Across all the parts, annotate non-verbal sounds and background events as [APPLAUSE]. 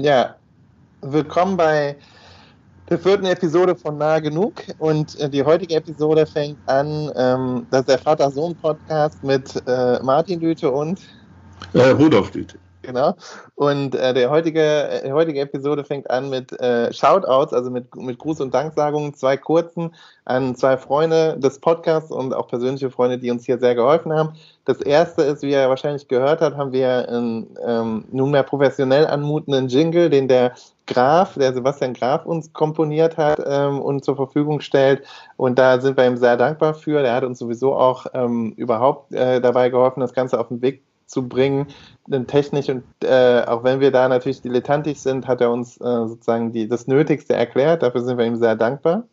Ja, willkommen bei der vierten Episode von Nahe Genug. Und äh, die heutige Episode fängt an, ähm, das ist der Vater-Sohn-Podcast mit äh, Martin Lüte und äh, Rudolf Lüte. Genau. Und äh, der heutige, die heutige Episode fängt an mit äh, Shoutouts, also mit, mit Gruß- und Danksagungen, zwei kurzen an zwei Freunde des Podcasts und auch persönliche Freunde, die uns hier sehr geholfen haben. Das erste ist, wie er wahrscheinlich gehört hat, haben wir einen ähm, nunmehr professionell anmutenden Jingle, den der Graf, der Sebastian Graf uns komponiert hat ähm, und zur Verfügung stellt. Und da sind wir ihm sehr dankbar für. Der hat uns sowieso auch ähm, überhaupt äh, dabei geholfen, das Ganze auf den Weg zu bringen, denn technisch und äh, auch wenn wir da natürlich dilettantisch sind, hat er uns äh, sozusagen die, das Nötigste erklärt. Dafür sind wir ihm sehr dankbar.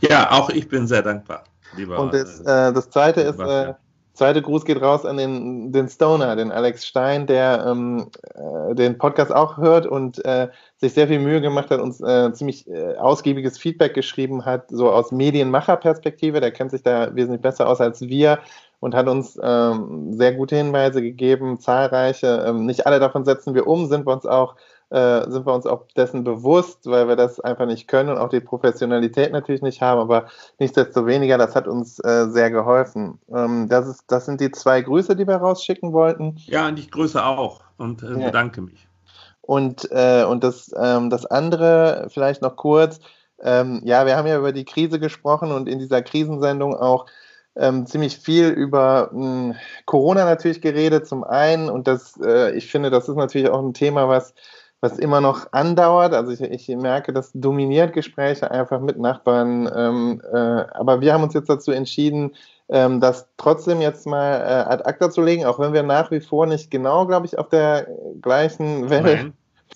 Ja, auch ich bin sehr dankbar, lieber. Und das, äh, das zweite ist, äh, zweite Gruß geht raus an den, den Stoner, den Alex Stein, der ähm, äh, den Podcast auch hört und äh, sich sehr viel Mühe gemacht hat, uns äh, ziemlich äh, ausgiebiges Feedback geschrieben hat, so aus Medienmacherperspektive. Der kennt sich da wesentlich besser aus als wir und hat uns ähm, sehr gute Hinweise gegeben, zahlreiche. Ähm, nicht alle davon setzen wir um, sind wir uns auch äh, sind wir uns auch dessen bewusst, weil wir das einfach nicht können und auch die Professionalität natürlich nicht haben, aber nichtsdestoweniger, das hat uns äh, sehr geholfen. Ähm, das, ist, das sind die zwei Grüße, die wir rausschicken wollten. Ja, und ich grüße auch und äh, ja. bedanke mich. Und, äh, und das, ähm, das andere vielleicht noch kurz. Ähm, ja, wir haben ja über die Krise gesprochen und in dieser Krisensendung auch ähm, ziemlich viel über mh, hm, Corona natürlich geredet, zum einen. Und das, äh, ich finde, das ist natürlich auch ein Thema, was, was immer noch andauert. Also ich, ich merke, das dominiert Gespräche einfach mit Nachbarn. Ähm, äh, aber wir haben uns jetzt dazu entschieden, ähm, das trotzdem jetzt mal äh, ad acta zu legen, auch wenn wir nach wie vor nicht genau, glaube ich, auf der gleichen Welle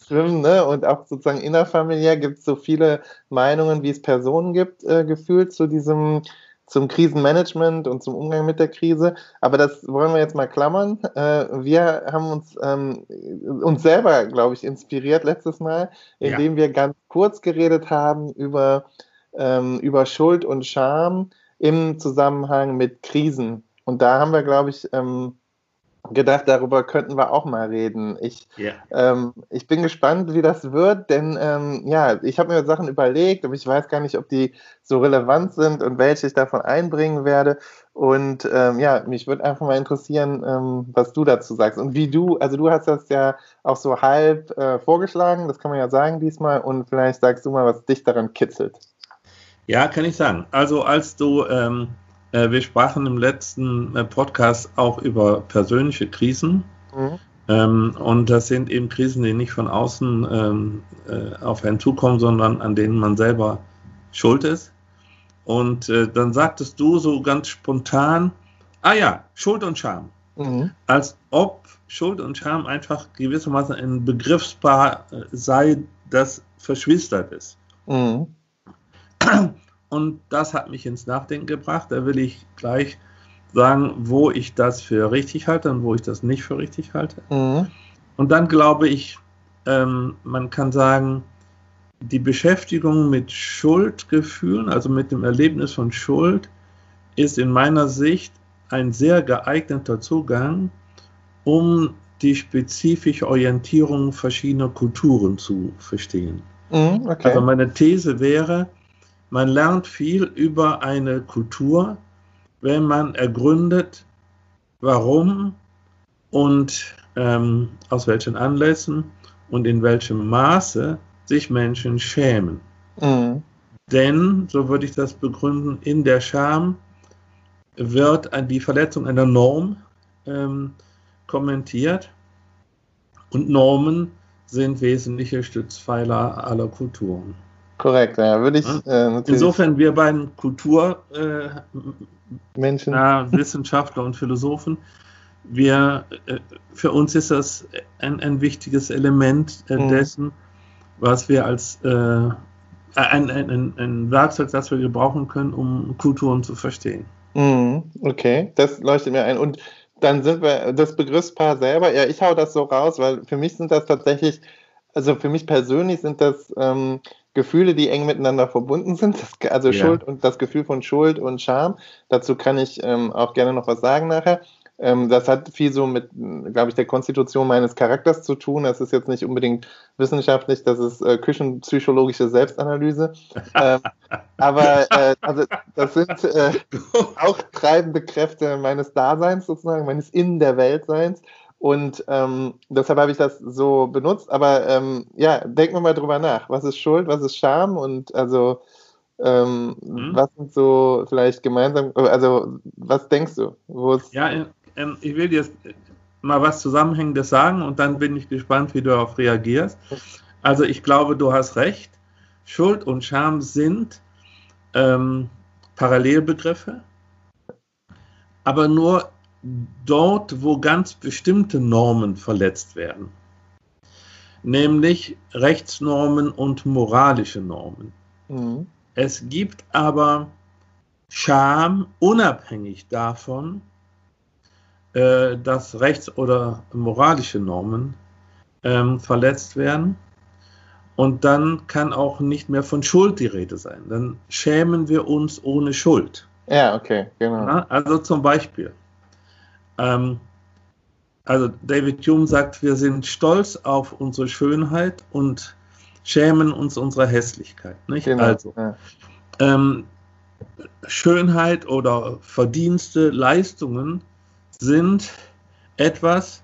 schwimmen. Ne? Und auch sozusagen innerfamiliär gibt es so viele Meinungen, wie es Personen gibt, äh, gefühlt zu diesem zum Krisenmanagement und zum Umgang mit der Krise. Aber das wollen wir jetzt mal klammern. Äh, wir haben uns, ähm, uns selber, glaube ich, inspiriert letztes Mal, indem ja. wir ganz kurz geredet haben über, ähm, über Schuld und Scham im Zusammenhang mit Krisen. Und da haben wir, glaube ich, ähm, gedacht, darüber könnten wir auch mal reden. Ich, yeah. ähm, ich bin gespannt, wie das wird, denn ähm, ja, ich habe mir Sachen überlegt, aber ich weiß gar nicht, ob die so relevant sind und welche ich davon einbringen werde. Und ähm, ja, mich würde einfach mal interessieren, ähm, was du dazu sagst und wie du, also du hast das ja auch so halb äh, vorgeschlagen, das kann man ja sagen diesmal, und vielleicht sagst du mal, was dich daran kitzelt. Ja, kann ich sagen. Also als du ähm, äh, wir sprachen im letzten äh, Podcast auch über persönliche Krisen. Mhm. Ähm, und das sind eben Krisen, die nicht von außen ähm, äh, auf einen zukommen, sondern an denen man selber schuld ist. Und äh, dann sagtest du so ganz spontan, ah ja, Schuld und Scham. Mhm. Als ob Schuld und Scham einfach gewissermaßen ein Begriffspaar äh, sei, das verschwistert ist. Mhm. Und das hat mich ins Nachdenken gebracht. Da will ich gleich sagen, wo ich das für richtig halte und wo ich das nicht für richtig halte. Mhm. Und dann glaube ich, ähm, man kann sagen, die Beschäftigung mit Schuldgefühlen, also mit dem Erlebnis von Schuld, ist in meiner Sicht ein sehr geeigneter Zugang, um die spezifische Orientierung verschiedener Kulturen zu verstehen. Mhm, okay. Also meine These wäre, man lernt viel über eine Kultur, wenn man ergründet, warum und ähm, aus welchen Anlässen und in welchem Maße sich Menschen schämen. Mhm. Denn, so würde ich das begründen, in der Scham wird die Verletzung einer Norm ähm, kommentiert und Normen sind wesentliche Stützpfeiler aller Kulturen. Korrekt, ja, würde ich. Äh, Insofern, wir beiden Kulturmenschen, äh, Wissenschaftler und Philosophen, wir, äh, für uns ist das ein, ein wichtiges Element äh, mhm. dessen, was wir als äh, ein, ein, ein, Werkzeug, das wir gebrauchen können, um Kulturen zu verstehen. Mhm. Okay, das leuchtet mir ein. Und dann sind wir das Begriffspaar selber, ja, ich hau das so raus, weil für mich sind das tatsächlich, also für mich persönlich sind das ähm, Gefühle, die eng miteinander verbunden sind, das, also ja. Schuld und das Gefühl von Schuld und Scham. Dazu kann ich ähm, auch gerne noch was sagen nachher. ähm, das hat viel so mit, glaube ich, der Konstitution meines Charakters zu tun. Das ist jetzt nicht unbedingt wissenschaftlich, das ist äh, küchenpsychologische Selbstanalyse. [LAUGHS] ähm, aber äh, also, das sind äh, [LAUGHS] auch treibende Kräfte meines Daseins sozusagen, meines In der Weltseins. Und ähm, deshalb habe ich das so benutzt. Aber ähm, ja, denken wir mal drüber nach. Was ist Schuld, was ist Scham? Und also ähm, mhm. was sind so vielleicht gemeinsam, also was denkst du? ja, ähm, ich will dir mal was Zusammenhängendes sagen und dann bin ich gespannt, wie du darauf reagierst. Also ich glaube, du hast recht. Schuld und Scham sind ähm, Parallelbegriffe, aber nur dort, wo ganz bestimmte Normen verletzt werden, nämlich Rechtsnormen und moralische Normen. Mhm. Es gibt aber Scham unabhängig davon, äh, dass rechts- oder moralische Normen ähm, verletzt werden. Und dann kann auch nicht mehr von Schuld die Rede sein. Dann schämen wir uns ohne Schuld. Ja, okay, genau. Ja, also zum Beispiel, ähm, also David Hume sagt, wir sind stolz auf unsere Schönheit und schämen uns unserer Hässlichkeit. Nicht? Genau, also, ähm, Schönheit oder Verdienste, Leistungen sind etwas,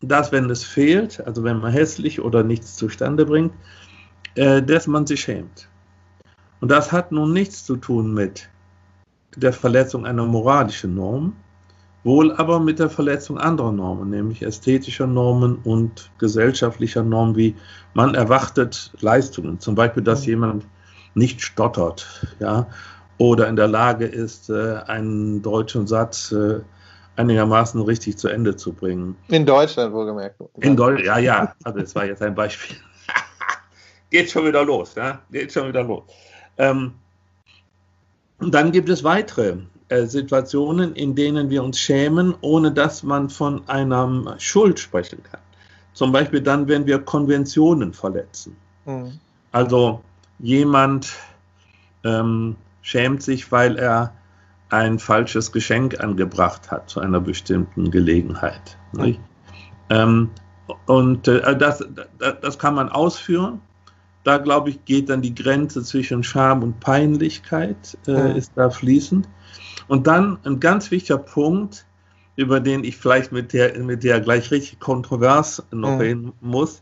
das, wenn es fehlt, also wenn man hässlich oder nichts zustande bringt, äh, dass man sich schämt. Und das hat nun nichts zu tun mit der Verletzung einer moralischen Norm, wohl aber mit der Verletzung anderer Normen, nämlich ästhetischer Normen und gesellschaftlicher Normen, wie man erwartet Leistungen. Zum Beispiel, dass mhm. jemand nicht stottert, ja, oder in der Lage ist, äh, einen deutschen Satz äh, einigermaßen richtig zu Ende zu bringen. In Deutschland wohlgemerkt. In Deutschland, ja, ja. Also das war jetzt ein Beispiel. [LAUGHS] Geht schon wieder los, ja? Geht schon wieder los. Ähm, und dann gibt es weitere Situationen, in denen wir uns schämen, ohne dass man von einer Schuld sprechen kann. Zum Beispiel dann, wenn wir Konventionen verletzen. Mhm. Also jemand ähm, schämt sich, weil er ein falsches Geschenk angebracht hat zu einer bestimmten Gelegenheit. Mhm. Ähm, und äh, das, das kann man ausführen. Da, glaube ich, geht dann die Grenze zwischen Scham und Peinlichkeit, äh, mhm. ist da fließend. Und dann ein ganz wichtiger Punkt, über den ich vielleicht mit der, mit der gleich richtig kontrovers noch mhm. reden muss.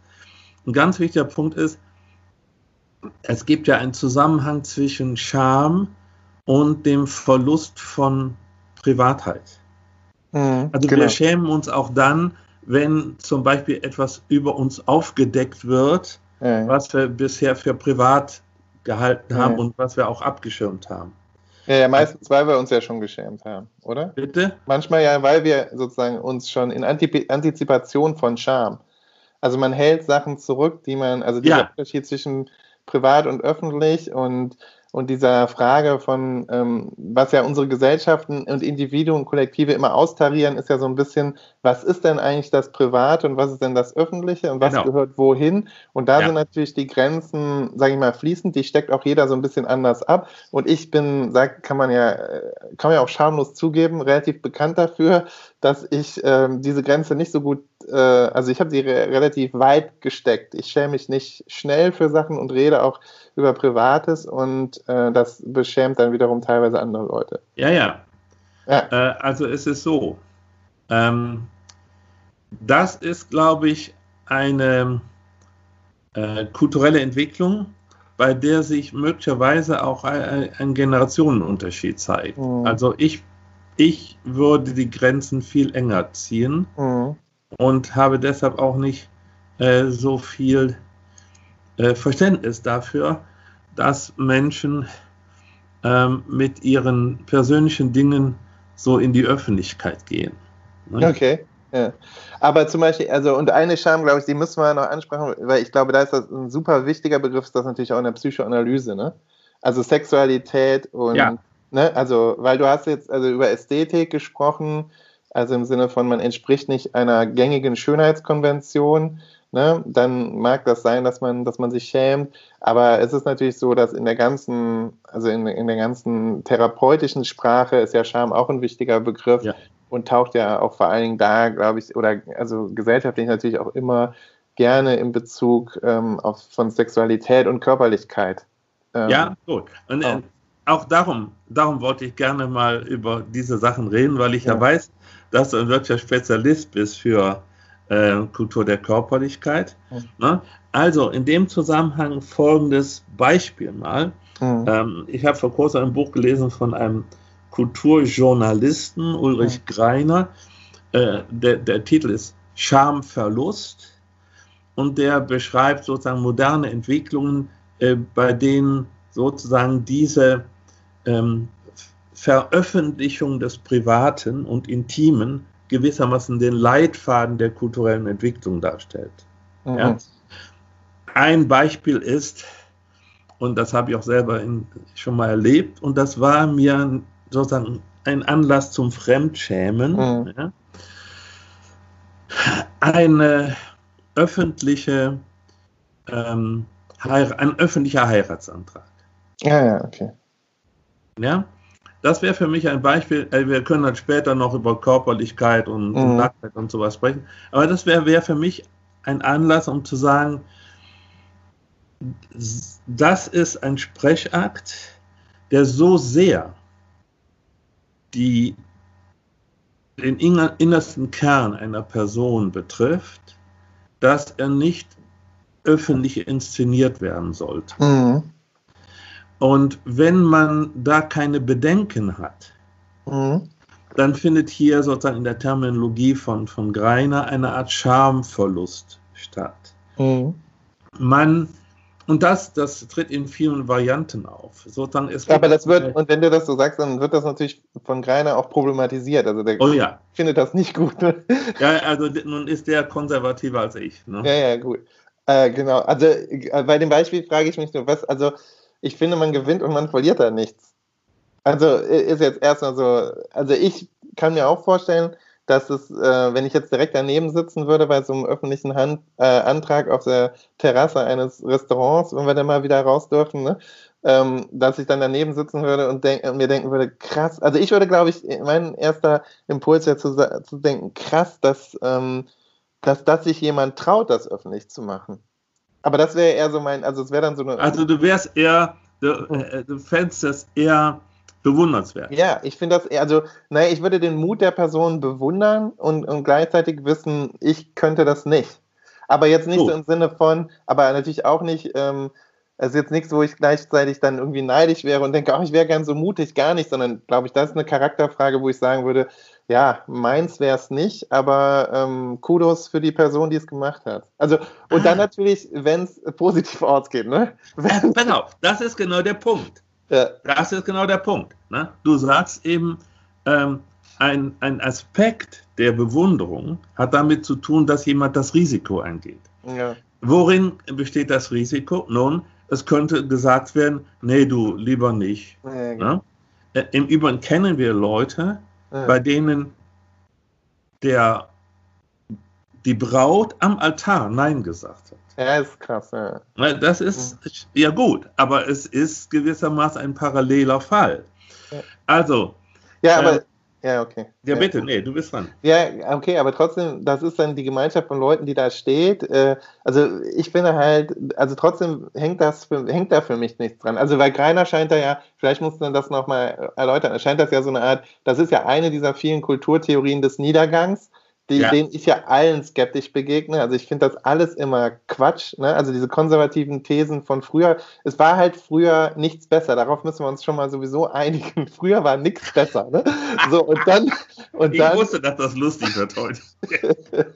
Ein ganz wichtiger Punkt ist, es gibt ja einen Zusammenhang zwischen Scham und dem Verlust von Privatheit. Mhm, also genau. wir schämen uns auch dann, wenn zum Beispiel etwas über uns aufgedeckt wird, ja. was wir bisher für privat gehalten haben ja. und was wir auch abgeschirmt haben. Ja, ja, meistens, weil wir uns ja schon geschämt haben, oder? Bitte? Manchmal ja, weil wir sozusagen uns schon in Antizipation von Scham. Also man hält Sachen zurück, die man, also dieser ja. Unterschied zwischen privat und öffentlich und und dieser Frage von, ähm, was ja unsere Gesellschaften und Individuen und Kollektive immer austarieren, ist ja so ein bisschen, was ist denn eigentlich das Private und was ist denn das Öffentliche und was genau. gehört wohin? Und da ja. sind natürlich die Grenzen, sage ich mal, fließend, die steckt auch jeder so ein bisschen anders ab. Und ich bin, sag, kann man ja, kann man ja auch schamlos zugeben, relativ bekannt dafür, dass ich ähm, diese Grenze nicht so gut, äh, also ich habe sie re relativ weit gesteckt. Ich schäme mich nicht schnell für Sachen und rede auch über Privates und äh, das beschämt dann wiederum teilweise andere Leute. Ja, ja. ja. Äh, also es ist so. Ähm, das ist, glaube ich, eine äh, kulturelle Entwicklung, bei der sich möglicherweise auch ein, ein Generationenunterschied zeigt. Mhm. Also ich, ich würde die Grenzen viel enger ziehen mhm. und habe deshalb auch nicht äh, so viel äh, Verständnis dafür, dass Menschen ähm, mit ihren persönlichen Dingen so in die Öffentlichkeit gehen. Ne? Okay. Ja. Aber zum Beispiel, also und eine Scham, glaube ich, die müssen wir noch ansprechen, weil ich glaube, da ist das ein super wichtiger Begriff, ist das natürlich auch in der Psychoanalyse, ne? Also Sexualität und ja. ne, also, weil du hast jetzt also über Ästhetik gesprochen, also im Sinne von, man entspricht nicht einer gängigen Schönheitskonvention, ne, dann mag das sein, dass man, dass man sich schämt. Aber es ist natürlich so, dass in der ganzen, also in, in der ganzen therapeutischen Sprache ist ja Scham auch ein wichtiger Begriff. Ja. Und taucht ja auch vor allen Dingen da, glaube ich, oder also gesellschaftlich natürlich auch immer gerne in Bezug ähm, auf, von Sexualität und Körperlichkeit. Ähm, ja, gut. Und äh, auch darum, darum wollte ich gerne mal über diese Sachen reden, weil ich ja, ja weiß, dass du ein wirklicher Spezialist bist für äh, Kultur der Körperlichkeit. Mhm. Ne? Also in dem Zusammenhang folgendes Beispiel mal. Mhm. Ähm, ich habe vor kurzem ein Buch gelesen von einem Kulturjournalisten Ulrich. Greiner. Äh, der, der Titel ist Schamverlust und der beschreibt sozusagen moderne Entwicklungen, äh, bei denen sozusagen diese ähm, Veröffentlichung des Privaten und Intimen gewissermaßen den Leitfaden der kulturellen Entwicklung darstellt. Mhm. Ja. Ein Beispiel ist, und das habe ich auch selber in, schon mal erlebt, und das war mir sozusagen ein Anlass zum Fremdschämen. Mhm. Ja. Eine öffentliche, ähm, ein öffentlicher Heiratsantrag. Ja, ja, okay. Ja, das wäre für mich ein Beispiel. Äh, wir können dann später noch über Körperlichkeit und, mhm. Nacktheit und sowas sprechen. Aber das wäre wär für mich ein Anlass, um zu sagen, das ist ein Sprechakt, der so sehr die, den innersten Kern einer Person betrifft, dass er nicht öffentlich inszeniert werden sollte. Mhm. Und wenn man da keine Bedenken hat, mhm. dann findet hier sozusagen in der Terminologie von, von Greiner eine Art Schamverlust statt. Mhm. Man und das, das tritt in vielen Varianten auf. Sozusagen, es Aber das wird, und wenn du das so sagst, dann wird das natürlich von Greiner auch problematisiert. Also der oh ja. findet das nicht gut. Ne? [LAUGHS] Ja, also nun ist der konservativer als ich. Ne? Ja, ja, gut. Äh, genau. Also äh, bei dem Beispiel frage ich mich nur, was, also ich finde, man gewinnt und man verliert da nichts. Also ist jetzt erstmal so, also ich kann mir auch vorstellen, dass es, äh, wenn ich jetzt direkt daneben sitzen würde bei so einem öffentlichen Hand, äh, Antrag auf der Terrasse eines Restaurants, wenn wir dann mal wieder raus dürfen, ne? ähm, dass ich dann daneben sitzen würde und denk, mir denken würde, krass, also ich würde, glaube ich, mein erster Impuls wäre zu, zu denken, krass, dass, ähm, dass, dass sich jemand traut, das öffentlich zu machen. Aber das wäre eher so mein, also es wäre dann so eine. Also du wärst eher, du, äh, du fändest das eher bewundernswert. Ja, ich finde das eher, also, naja, ich würde den Mut der Person bewundern und, und gleichzeitig wissen, ich könnte das nicht. Aber jetzt nicht so, so im Sinne von, aber natürlich auch nicht, ähm, ist jetzt nichts, wo ich gleichzeitig dann irgendwie neidisch wäre und denke, ach, ich wäre gern so mutig, gar nicht, sondern glaube ich, das ist eine Charakterfrage, wo ich sagen würde, ja, meins wäre es nicht, aber ähm, Kudos für die Person, die es gemacht hat. Also, und ah. dann natürlich, wenn es positiv [LAUGHS] ausgeht, ne? genau, das ist genau der Punkt. Ja. Das ist genau der Punkt. Ne? Du sagst eben, ähm, ein, ein Aspekt der Bewunderung hat damit zu tun, dass jemand das Risiko eingeht. Ja. Worin besteht das Risiko? Nun, es könnte gesagt werden, nee, du lieber nicht. Ja, genau. ne? Im Übrigen kennen wir Leute, ja. bei denen der, die Braut am Altar Nein gesagt hat. Ja, ist krass, ja. Das ist ja gut, aber es ist gewissermaßen ein paralleler Fall. Also. Ja, aber. Äh, ja, okay. Ja, bitte, nee, du bist dran. Ja, okay, aber trotzdem, das ist dann die Gemeinschaft von Leuten, die da steht. Äh, also ich finde halt, also trotzdem hängt das für, hängt da für mich nichts dran. Also weil Greiner scheint da ja, vielleicht muss man das nochmal erläutern, scheint das ja so eine Art, das ist ja eine dieser vielen Kulturtheorien des Niedergangs, die, ja. denen ich ja allen skeptisch begegne. Also ich finde das alles immer Quatsch. Ne? Also diese konservativen Thesen von früher. Es war halt früher nichts besser. Darauf müssen wir uns schon mal sowieso einigen. [LAUGHS] Früher war nichts besser. Ne? So und dann und ich dann, wusste, dass das lustig wird heute. [LAUGHS]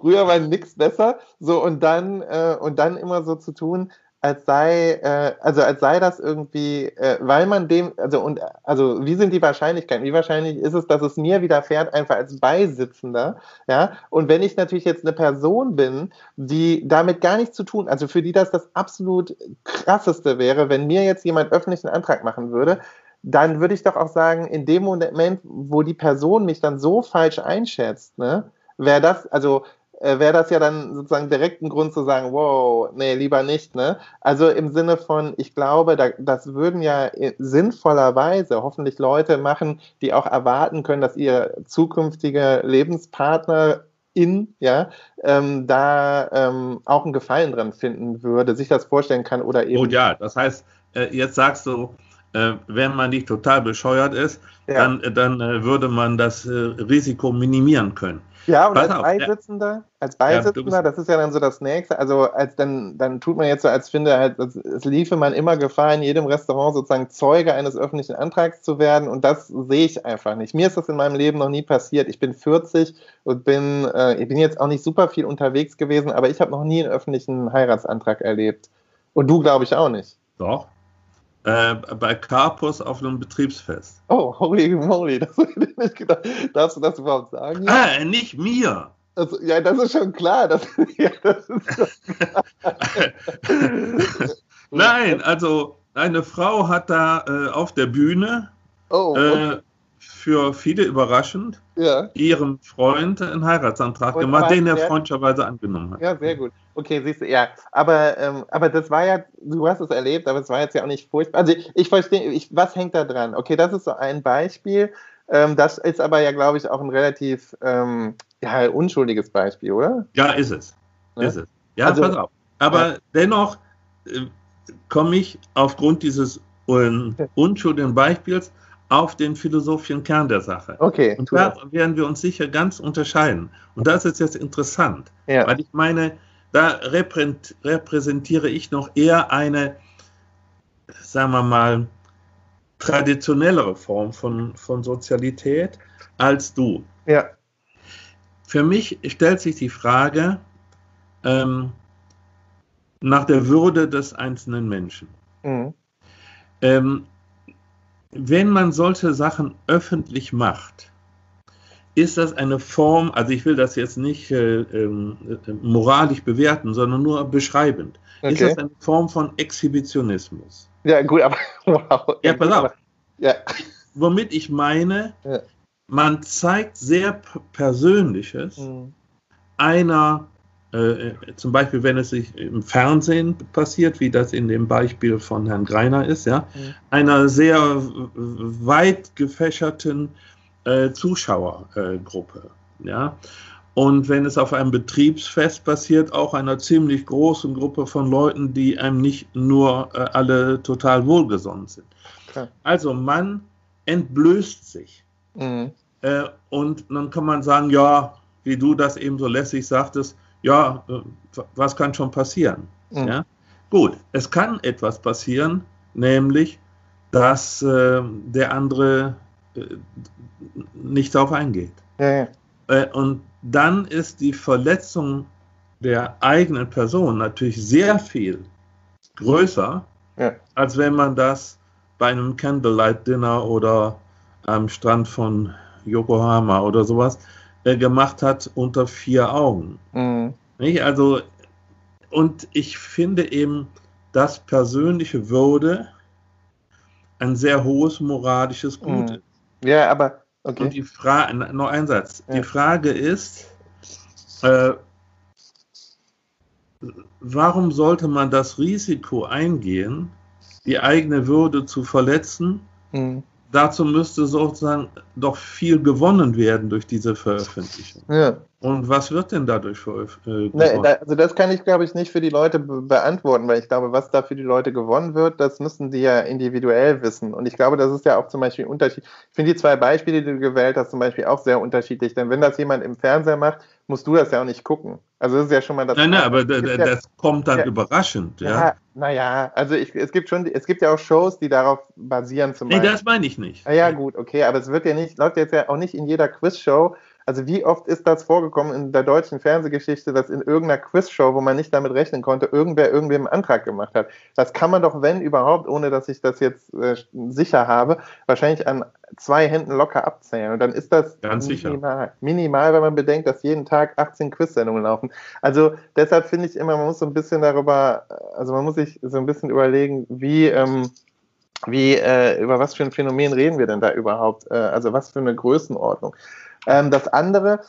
früher war nichts besser. So und dann äh, und dann immer so zu tun, als sei, äh, also als sei das irgendwie, äh, weil man dem, also und also wie sind die Wahrscheinlichkeiten? Wie wahrscheinlich ist es, dass es mir widerfährt, einfach als Beisitzender, ja? Und wenn ich natürlich jetzt eine Person bin, die damit gar nichts zu tun, also für die das das absolut krasseste wäre, wenn mir jetzt jemand öffentlichen Antrag machen würde, dann würde ich doch auch sagen, in dem Moment, wo die Person mich dann so falsch einschätzt, ne, wäre das, also äh, wäre das ja dann sozusagen direkt ein Grund zu sagen, wow, nee, lieber nicht. Ne? Also im Sinne von, ich glaube, da, das würden ja sinnvollerweise hoffentlich Leute machen, die auch erwarten können, dass ihr zukünftige Lebenspartner in, ja, ähm, da ähm, auch einen Gefallen dran finden würde, sich das vorstellen kann oder eben. Oh ja, das heißt, äh, jetzt sagst du, äh, wenn man nicht total bescheuert ist, ja. dann, äh, dann äh, würde man das äh, Risiko minimieren können. Ja, und Pass als auf, Beisitzender, als Beisitzender, ja, das ist ja dann so das Nächste. Also als dann, dann tut man jetzt so, als finde halt, es liefe man immer Gefahr, in jedem Restaurant sozusagen Zeuge eines öffentlichen Antrags zu werden. Und das sehe ich einfach nicht. Mir ist das in meinem Leben noch nie passiert. Ich bin 40 und bin, äh, ich bin jetzt auch nicht super viel unterwegs gewesen, aber ich habe noch nie einen öffentlichen Heiratsantrag erlebt. Und du, glaube ich, auch nicht. Doch. Äh, bei Carpus auf einem Betriebsfest. Oh, holy moly, [LAUGHS] das hätte ich nicht gedacht. Darfst du das überhaupt sagen? Ah, nicht mir. Also, ja, das ist schon klar. Das, [LAUGHS] ja, das. [LAUGHS] Nein, also eine Frau hat da äh, auf der Bühne oh, äh, okay. Für viele überraschend ja. ihrem Freund einen Heiratsantrag Und gemacht, den er freundlicherweise angenommen hat. Ja, sehr gut. Okay, siehst du, ja. Aber, ähm, aber das war ja, du hast es erlebt, aber es war jetzt ja auch nicht furchtbar. Also ich, ich verstehe, ich, was hängt da dran? Okay, das ist so ein Beispiel. Ähm, das ist aber ja, glaube ich, auch ein relativ ähm, ja, unschuldiges Beispiel, oder? Ja, ist es. Ne? Ist es. Ja, also, pass auf. Aber ja. dennoch äh, komme ich aufgrund dieses un unschuldigen Beispiels auf den philosophischen Kern der Sache. Okay. Und da werden wir uns sicher ganz unterscheiden. Und das ist jetzt interessant, ja. weil ich meine, da repräsentiere ich noch eher eine, sagen wir mal, traditionellere Form von, von Sozialität als du. Ja. Für mich stellt sich die Frage ähm, nach der Würde des einzelnen Menschen. Mhm. Ähm, wenn man solche Sachen öffentlich macht, ist das eine Form, also ich will das jetzt nicht äh, äh, moralisch bewerten, sondern nur beschreibend. Okay. Ist das eine Form von Exhibitionismus? Ja, gut, aber [LAUGHS] wow. Ja, pass auf. Ja. Womit ich meine, ja. man zeigt sehr Persönliches mhm. einer, zum Beispiel, wenn es sich im Fernsehen passiert, wie das in dem Beispiel von Herrn Greiner ist, ja, mhm. einer sehr weit gefächerten äh, Zuschauergruppe. ja? Und wenn es auf einem Betriebsfest passiert, auch einer ziemlich großen Gruppe von Leuten, die einem nicht nur äh, alle total wohlgesonnen sind. Okay. Also man entblößt sich. Mhm. Äh, und dann kann man sagen, ja, wie du das eben so lässig sagtest, ja, äh, was kann schon passieren? Mhm. Ja? Gut, es kann etwas passieren, nämlich, dass äh, der andere äh, nicht darauf eingeht. Ja, ja. Äh, und dann ist die Verletzung der eigenen Person natürlich sehr viel größer, ja. als wenn man das bei einem Candlelight-Dinner oder am Strand von Yokohama oder sowas äh, gemacht hat unter vier Augen. Mhm. Also, und ich finde eben, dass persönliche Würde ein sehr hohes moralisches Gut mhm. ist. Ja, aber okay. Und die Frage, noch ein Satz. Ja. Die Frage ist, äh, warum sollte man das Risiko eingehen, die eigene Würde zu verletzen? Mhm. Dazu müsste sozusagen doch viel gewonnen werden durch diese Veröffentlichung. Ja. Und was wird denn dadurch veröffentlicht? Äh, nee, also das kann ich, glaube ich, nicht für die Leute be beantworten, weil ich glaube, was da für die Leute gewonnen wird, das müssen die ja individuell wissen. Und ich glaube, das ist ja auch zum Beispiel Unterschied. Ich finde die zwei Beispiele, die du gewählt hast, zum Beispiel auch sehr unterschiedlich. Denn wenn das jemand im Fernseher macht, musst du das ja auch nicht gucken. Also das ist ja schon mal das. Nein, nein, aber das, ja, kommt dann ja, überraschend, ja. ja naja, also ich, es gibt schon, es gibt ja auch Shows, die darauf basieren zum nee, Beispiel. Nee, das meine ich nicht. Ah, ja, gut, okay, aber es wird ja nicht, läuft jetzt ja auch nicht in jeder Quizshow also wie oft ist das vorgekommen in der deutschen Fernsehgeschichte, dass in irgendeiner Quizshow, wo man nicht damit rechnen konnte, irgendwer irgendwem einen Antrag gemacht hat? Das kann man doch, wenn überhaupt, ohne dass ich das jetzt äh, sicher habe, wahrscheinlich an zwei Händen locker abzählen. Und dann ist das minimal. Minimal, wenn man bedenkt, dass jeden Tag 18 Quiz-Sendungen laufen. Also deshalb finde ich immer, man muss so ein bisschen darüber, also man muss sich so ein bisschen überlegen, wie, ähm, wie, äh, über was für ein Phänomen reden wir denn da überhaupt? Äh, also was für eine Größenordnung? Ähm, das andere,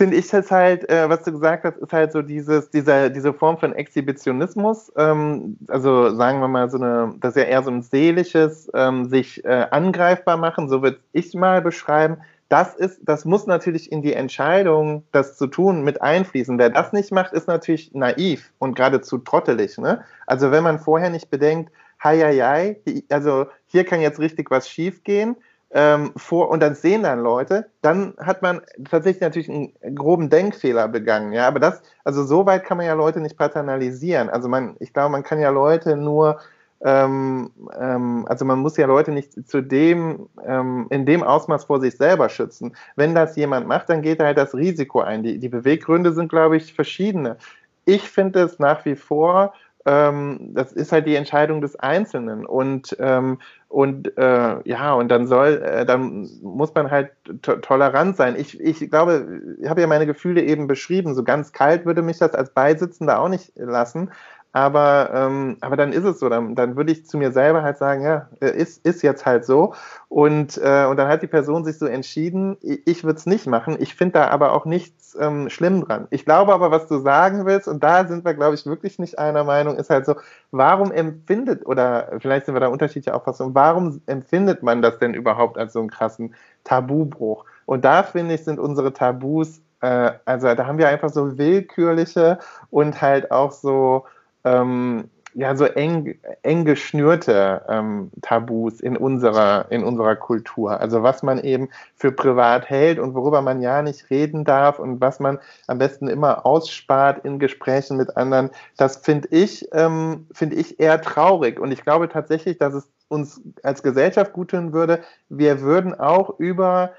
finde ich das halt, äh, was du gesagt hast, ist halt so dieses, dieser, diese Form von Exhibitionismus. Ähm, also sagen wir mal so eine, das ist ja eher so ein seelisches, ähm, sich äh, angreifbar machen, so würde ich mal beschreiben. Das ist, das muss natürlich in die Entscheidung, das zu tun, mit einfließen. Wer das nicht macht, ist natürlich naiv und geradezu trottelig. Ne? Also wenn man vorher nicht bedenkt, hei, hei, hei, also hier kann jetzt richtig was schiefgehen, ähm, vor und dann sehen dann Leute, dann hat man tatsächlich natürlich einen groben Denkfehler begangen. Ja, aber das, also so weit kann man ja Leute nicht paternalisieren. Also man, ich glaube, man kann ja Leute nur, ähm, ähm, also man muss ja Leute nicht zu dem, ähm, in dem Ausmaß vor sich selber schützen. Wenn das jemand macht, dann geht er halt das Risiko ein. Die, die Beweggründe sind, glaube ich, verschiedene. Ich finde es nach wie vor ähm, das ist halt die Entscheidung des Einzelnen und ähm, und äh, ja und dann soll äh, dann muss man halt to tolerant sein. Ich, ich glaube, ich habe ja meine Gefühle eben beschrieben. So ganz kalt würde mich das als Beisitzender auch nicht lassen. Aber, ähm, aber dann ist es so. Dann, dann würde ich zu mir selber halt sagen, ja, ist, ist jetzt halt so. Und, äh, und dann hat die Person sich so entschieden, ich, ich würde es nicht machen. Ich finde da aber auch nichts ähm, schlimm dran. Ich glaube aber, was du sagen willst, und da sind wir, glaube ich, wirklich nicht einer Meinung, ist halt so, warum empfindet, oder vielleicht sind wir da unterschiedliche Auffassungen, warum empfindet man das denn überhaupt als so einen krassen Tabubruch? Und da finde ich, sind unsere Tabus, äh, also da haben wir einfach so willkürliche und halt auch so, ähm, ja, so eng, eng geschnürte ähm, Tabus in unserer, in unserer Kultur. Also was man eben für privat hält und worüber man ja nicht reden darf und was man am besten immer ausspart in Gesprächen mit anderen, das finde ich, ähm, finde ich eher traurig. Und ich glaube tatsächlich, dass es uns als Gesellschaft gut tun würde. Wir würden auch über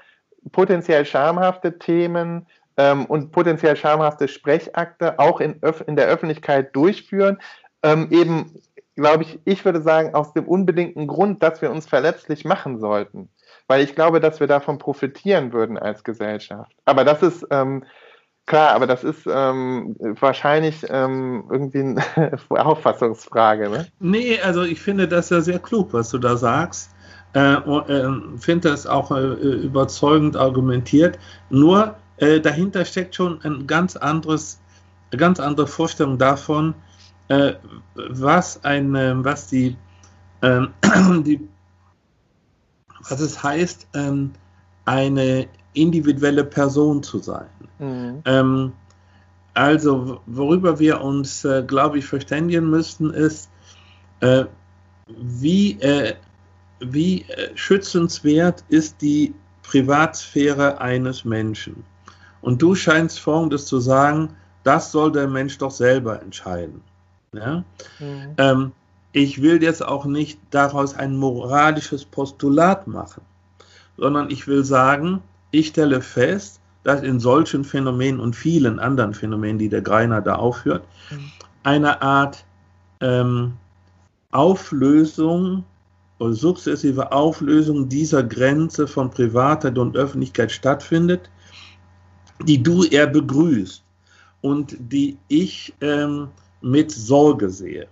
potenziell schamhafte Themen ähm, und potenziell schamhafte Sprechakte auch in, in der Öffentlichkeit durchführen. Ähm, eben, glaube ich, ich würde sagen, aus dem unbedingten Grund, dass wir uns verletzlich machen sollten. Weil ich glaube, dass wir davon profitieren würden als Gesellschaft. Aber das ist, ähm, klar, aber das ist ähm, wahrscheinlich ähm, irgendwie eine [LAUGHS] Auffassungsfrage. Ne? Nee, also ich finde das ja sehr klug, was du da sagst. Äh, äh, finde das auch äh, überzeugend argumentiert. Nur äh, dahinter steckt schon ein ganz anderes, eine ganz andere Vorstellung davon, äh, was eine, was die, ähm, [CLEARS THROAT] die, was es heißt, ähm, eine individuelle Person zu sein. Mhm. Ähm, also, worüber wir uns, äh, glaube ich, verständigen müssten, ist, äh, wie, äh, wie äh, schützenswert ist die Privatsphäre eines Menschen. Und du scheinst folgendes zu sagen, das soll der Mensch doch selber entscheiden. Ja? Mhm. Ähm, ich will jetzt auch nicht daraus ein moralisches Postulat machen, sondern ich will sagen, ich stelle fest, dass in solchen Phänomenen und vielen anderen Phänomenen, die der Greiner da aufführt, mhm. eine Art ähm, Auflösung oder sukzessive Auflösung dieser Grenze von Privatheit und Öffentlichkeit stattfindet, die du eher begrüßt und die ich ähm, mit Sorge sehe,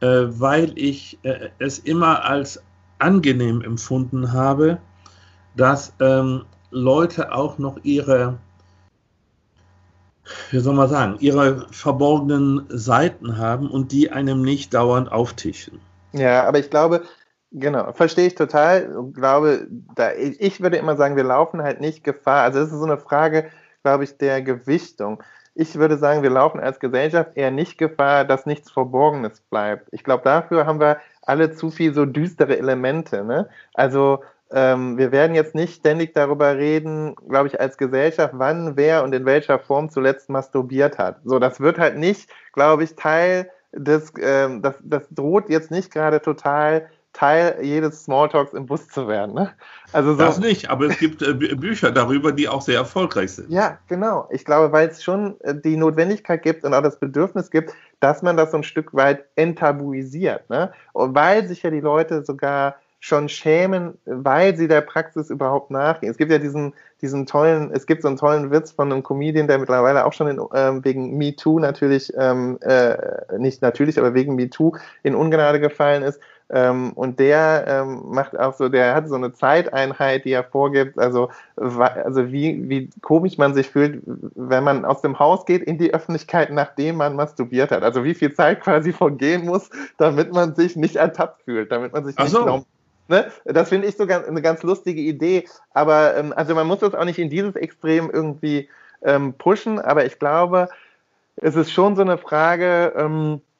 äh, weil ich äh, es immer als angenehm empfunden habe, dass ähm, Leute auch noch ihre, wie soll man sagen, ihre verborgenen Seiten haben und die einem nicht dauernd auftischen. Ja, aber ich glaube, Genau, verstehe ich total. Ich glaube, da, ich würde immer sagen, wir laufen halt nicht Gefahr. Also es ist so eine Frage, glaube ich, der Gewichtung. Ich würde sagen, wir laufen als Gesellschaft eher nicht Gefahr, dass nichts Verborgenes bleibt. Ich glaube, dafür haben wir alle zu viel so düstere Elemente. Ne? Also ähm, wir werden jetzt nicht ständig darüber reden, glaube ich, als Gesellschaft, wann, wer und in welcher Form zuletzt masturbiert hat. So, das wird halt nicht, glaube ich, Teil des, ähm, das, das droht jetzt nicht gerade total Teil jedes Smalltalks im Bus zu werden. Ne? Also so, das nicht, aber es gibt äh, Bücher darüber, die auch sehr erfolgreich sind. Ja, genau. Ich glaube, weil es schon äh, die Notwendigkeit gibt und auch das Bedürfnis gibt, dass man das so ein Stück weit enttabuisiert. Ne? Und weil sich ja die Leute sogar schon schämen, weil sie der Praxis überhaupt nachgehen. Es gibt ja diesen, diesen tollen, es gibt so einen tollen Witz von einem Comedian, der mittlerweile auch schon in, ähm, wegen MeToo natürlich, ähm, äh, nicht natürlich, aber wegen MeToo in Ungnade gefallen ist, Ähm, und der ähm, macht auch so, der hat so eine Zeiteinheit, die er vorgibt, also, also wie, wie komisch man sich fühlt, wenn man aus dem Haus geht in die Öffentlichkeit, nachdem man masturbiert hat. Also wie viel Zeit quasi vergehen muss, damit man sich nicht ertappt fühlt, damit man sich Ach nicht so. glaubt. Ne? Das finde ich so ganz, eine ganz lustige Idee. Aber ähm, also man muss das auch nicht in dieses Extrem irgendwie ähm, pushen, aber ich glaube, es ist schon so eine Frage, ähm, äh,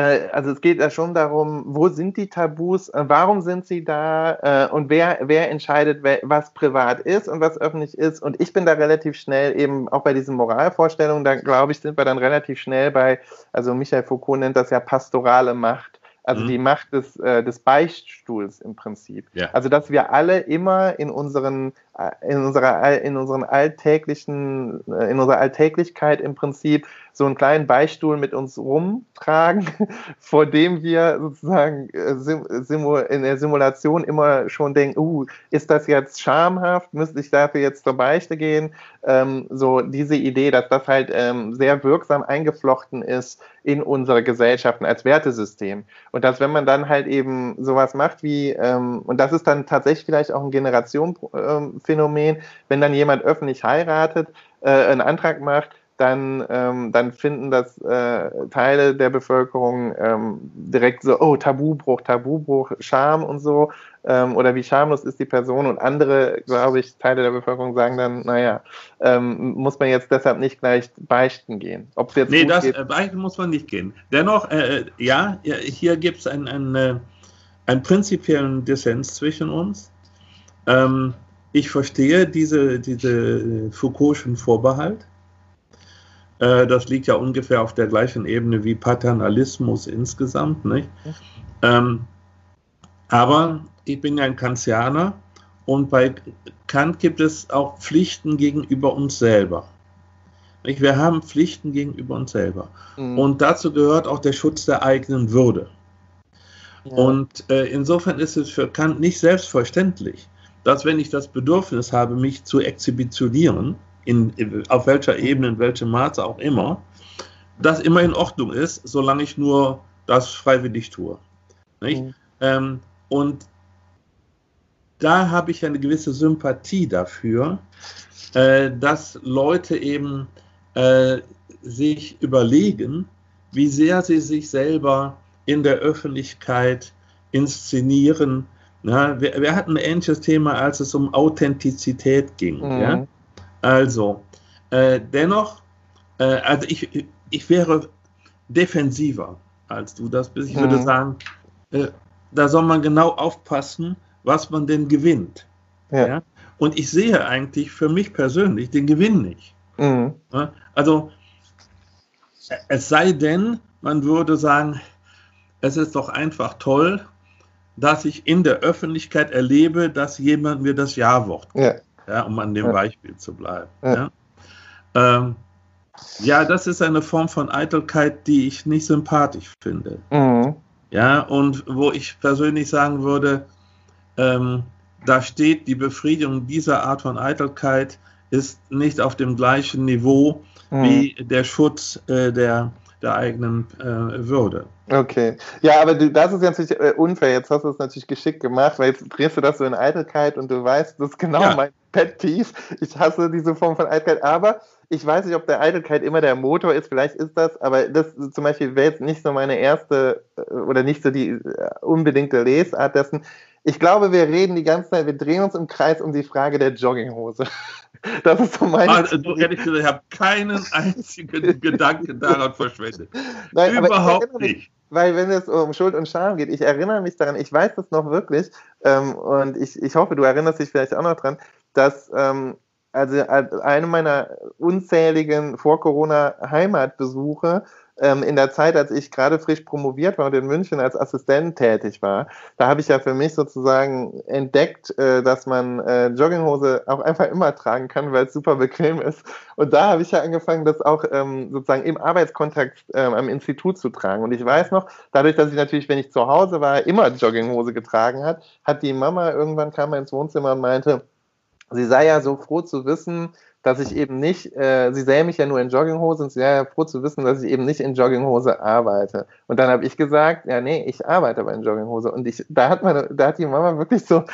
also es geht ja schon darum, wo sind die Tabus, äh, warum sind sie da äh, und wer, wer entscheidet, was privat ist und was öffentlich ist. Und ich bin da relativ schnell eben auch bei diesen Moralvorstellungen, da glaube ich, sind wir dann relativ schnell bei, also Michael Foucault nennt das ja pastorale Macht. Also mhm. die Macht des, äh, des Beichtstuhls im Prinzip. Ja. Also dass wir alle immer in unseren äh, in unserer in unseren alltäglichen äh, in unserer Alltäglichkeit im Prinzip so einen kleinen Beistuhl mit uns rumtragen, [LAUGHS] vor dem wir sozusagen äh, in der Simulation immer schon denken, uh, ist das jetzt schamhaft? Müsste ich dafür jetzt zur Beichte gehen? Ähm, so diese Idee, dass das halt ähm, sehr wirksam eingeflochten ist in unsere Gesellschaften als Wertesystem. Und dass, wenn man dann halt eben sowas macht wie, ähm, und das ist dann tatsächlich vielleicht auch ein Generationenphänomen, wenn dann jemand öffentlich heiratet, äh, einen Antrag macht, dann, ähm, dann finden das äh, Teile der Bevölkerung ähm, direkt so, oh, Tabubruch, Tabubruch, Scham und so, ähm, oder wie schamlos ist die Person und andere, glaube ich, Teile der Bevölkerung sagen dann, naja, ähm, muss man jetzt deshalb nicht gleich beichten gehen. Ob jetzt nee, das geht. Äh, beichten muss man nicht gehen. Dennoch, äh, äh ja, hier gibt es einen, einen, äh, einen prinzipiellen Dissens zwischen uns. Ähm, ich verstehe diese, diese Foucault'schen Vorbehalt das liegt ja ungefähr auf der gleichen Ebene wie Paternalismus insgesamt. Nicht? Ähm, aber ich bin ja ein Kantianer und bei Kant gibt es auch Pflichten gegenüber uns selber. Nicht? Wir haben Pflichten gegenüber uns selber. Mhm. Und dazu gehört auch der Schutz der eigenen Würde. Ja. Und äh, insofern ist es für Kant nicht selbstverständlich, dass wenn ich das Bedürfnis habe, mich zu exhibitionieren, in, auf welcher Ebene, in welchem Maße auch immer, das immer in Ordnung ist, solange ich nur das freiwillig tue. Mhm. Ähm, und da habe ich eine gewisse Sympathie dafür, äh, dass Leute eben äh, sich überlegen, wie sehr sie sich selber in der Öffentlichkeit inszenieren. Na, wir, wir, hatten ein ähnliches Thema, als es um Authentizität ging. Mhm. Ja? Also, äh, dennoch, äh, also ich, ich wäre defensiver als du das bist. Ich mhm. würde sagen, äh, da soll man genau aufpassen, was man denn gewinnt. Ja. ja. Und ich sehe eigentlich für mich persönlich den Gewinn nicht. Mhm. Ja? Also, es sei denn, man würde sagen, es ist doch einfach toll, dass ich in der Öffentlichkeit erlebe, dass jemand mir das Ja-Wort gibt. Ja ja, um an dem ja. Beispiel zu bleiben. Ja. Ähm, ja. das ist eine Form von Eitelkeit, die ich nicht sympathisch finde. Mhm. Ja, und wo ich persönlich sagen würde, ähm, da steht die Befriedigung dieser Art von Eitelkeit ist nicht auf dem gleichen Niveau mhm. wie der Schutz äh, der der eigenen äh, Würde. Okay. Ja, aber du, das ist jetzt natürlich äh, unfair. Jetzt hast du es natürlich geschickt gemacht, weil jetzt drehst du das so in Eitelkeit und du weißt, das ist genau ja. mein Pet Peeve. Ich hasse diese Form von Eitelkeit, aber ich weiß nicht, ob der Eitelkeit immer der Motor ist. Vielleicht ist das, aber das zum Beispiel wäre jetzt nicht so meine erste äh, oder nicht so die äh, unbedingte Lesart dessen. Ich glaube, wir reden die ganze Zeit, wir drehen uns im Kreis um die Frage der Jogginghose. [LAUGHS] Das ist so meine. Also, ehrlich gesagt, ich habe keinen einzigen [LAUGHS] Gedanken daran verschwendet. Nein, Überhaupt nicht. Mich, weil, wenn es um Schuld und Scham geht, ich erinnere mich daran, ich weiß das noch wirklich, ähm, und ich, ich hoffe, du erinnerst dich vielleicht auch noch dran, dass ähm, also eine meiner unzähligen Vor-Corona-Heimatbesuche ähm, in der Zeit, als ich gerade frisch promoviert war und in München als Assistent tätig war, da habe ich ja für mich sozusagen entdeckt, äh, dass man äh, Jogginghose auch einfach immer tragen kann, weil es super bequem ist. Und da habe ich ja angefangen, das auch ähm, sozusagen im Arbeitskontext ähm, am Institut zu tragen. Und ich weiß noch, dadurch, dass ich natürlich, wenn ich zu Hause war, immer Jogginghose getragen hat, hat die Mama irgendwann kam ins Wohnzimmer und meinte, sie sei ja so froh zu wissen, dass ich eben nicht, äh, sie sähe mich ja nur in Jogginghose und sie sei ja froh zu wissen, dass ich eben nicht in Jogginghose arbeite. Und dann habe ich gesagt, ja, nee, ich arbeite aber in Jogginghose. Und ich, da hat meine, da hat die Mama wirklich so,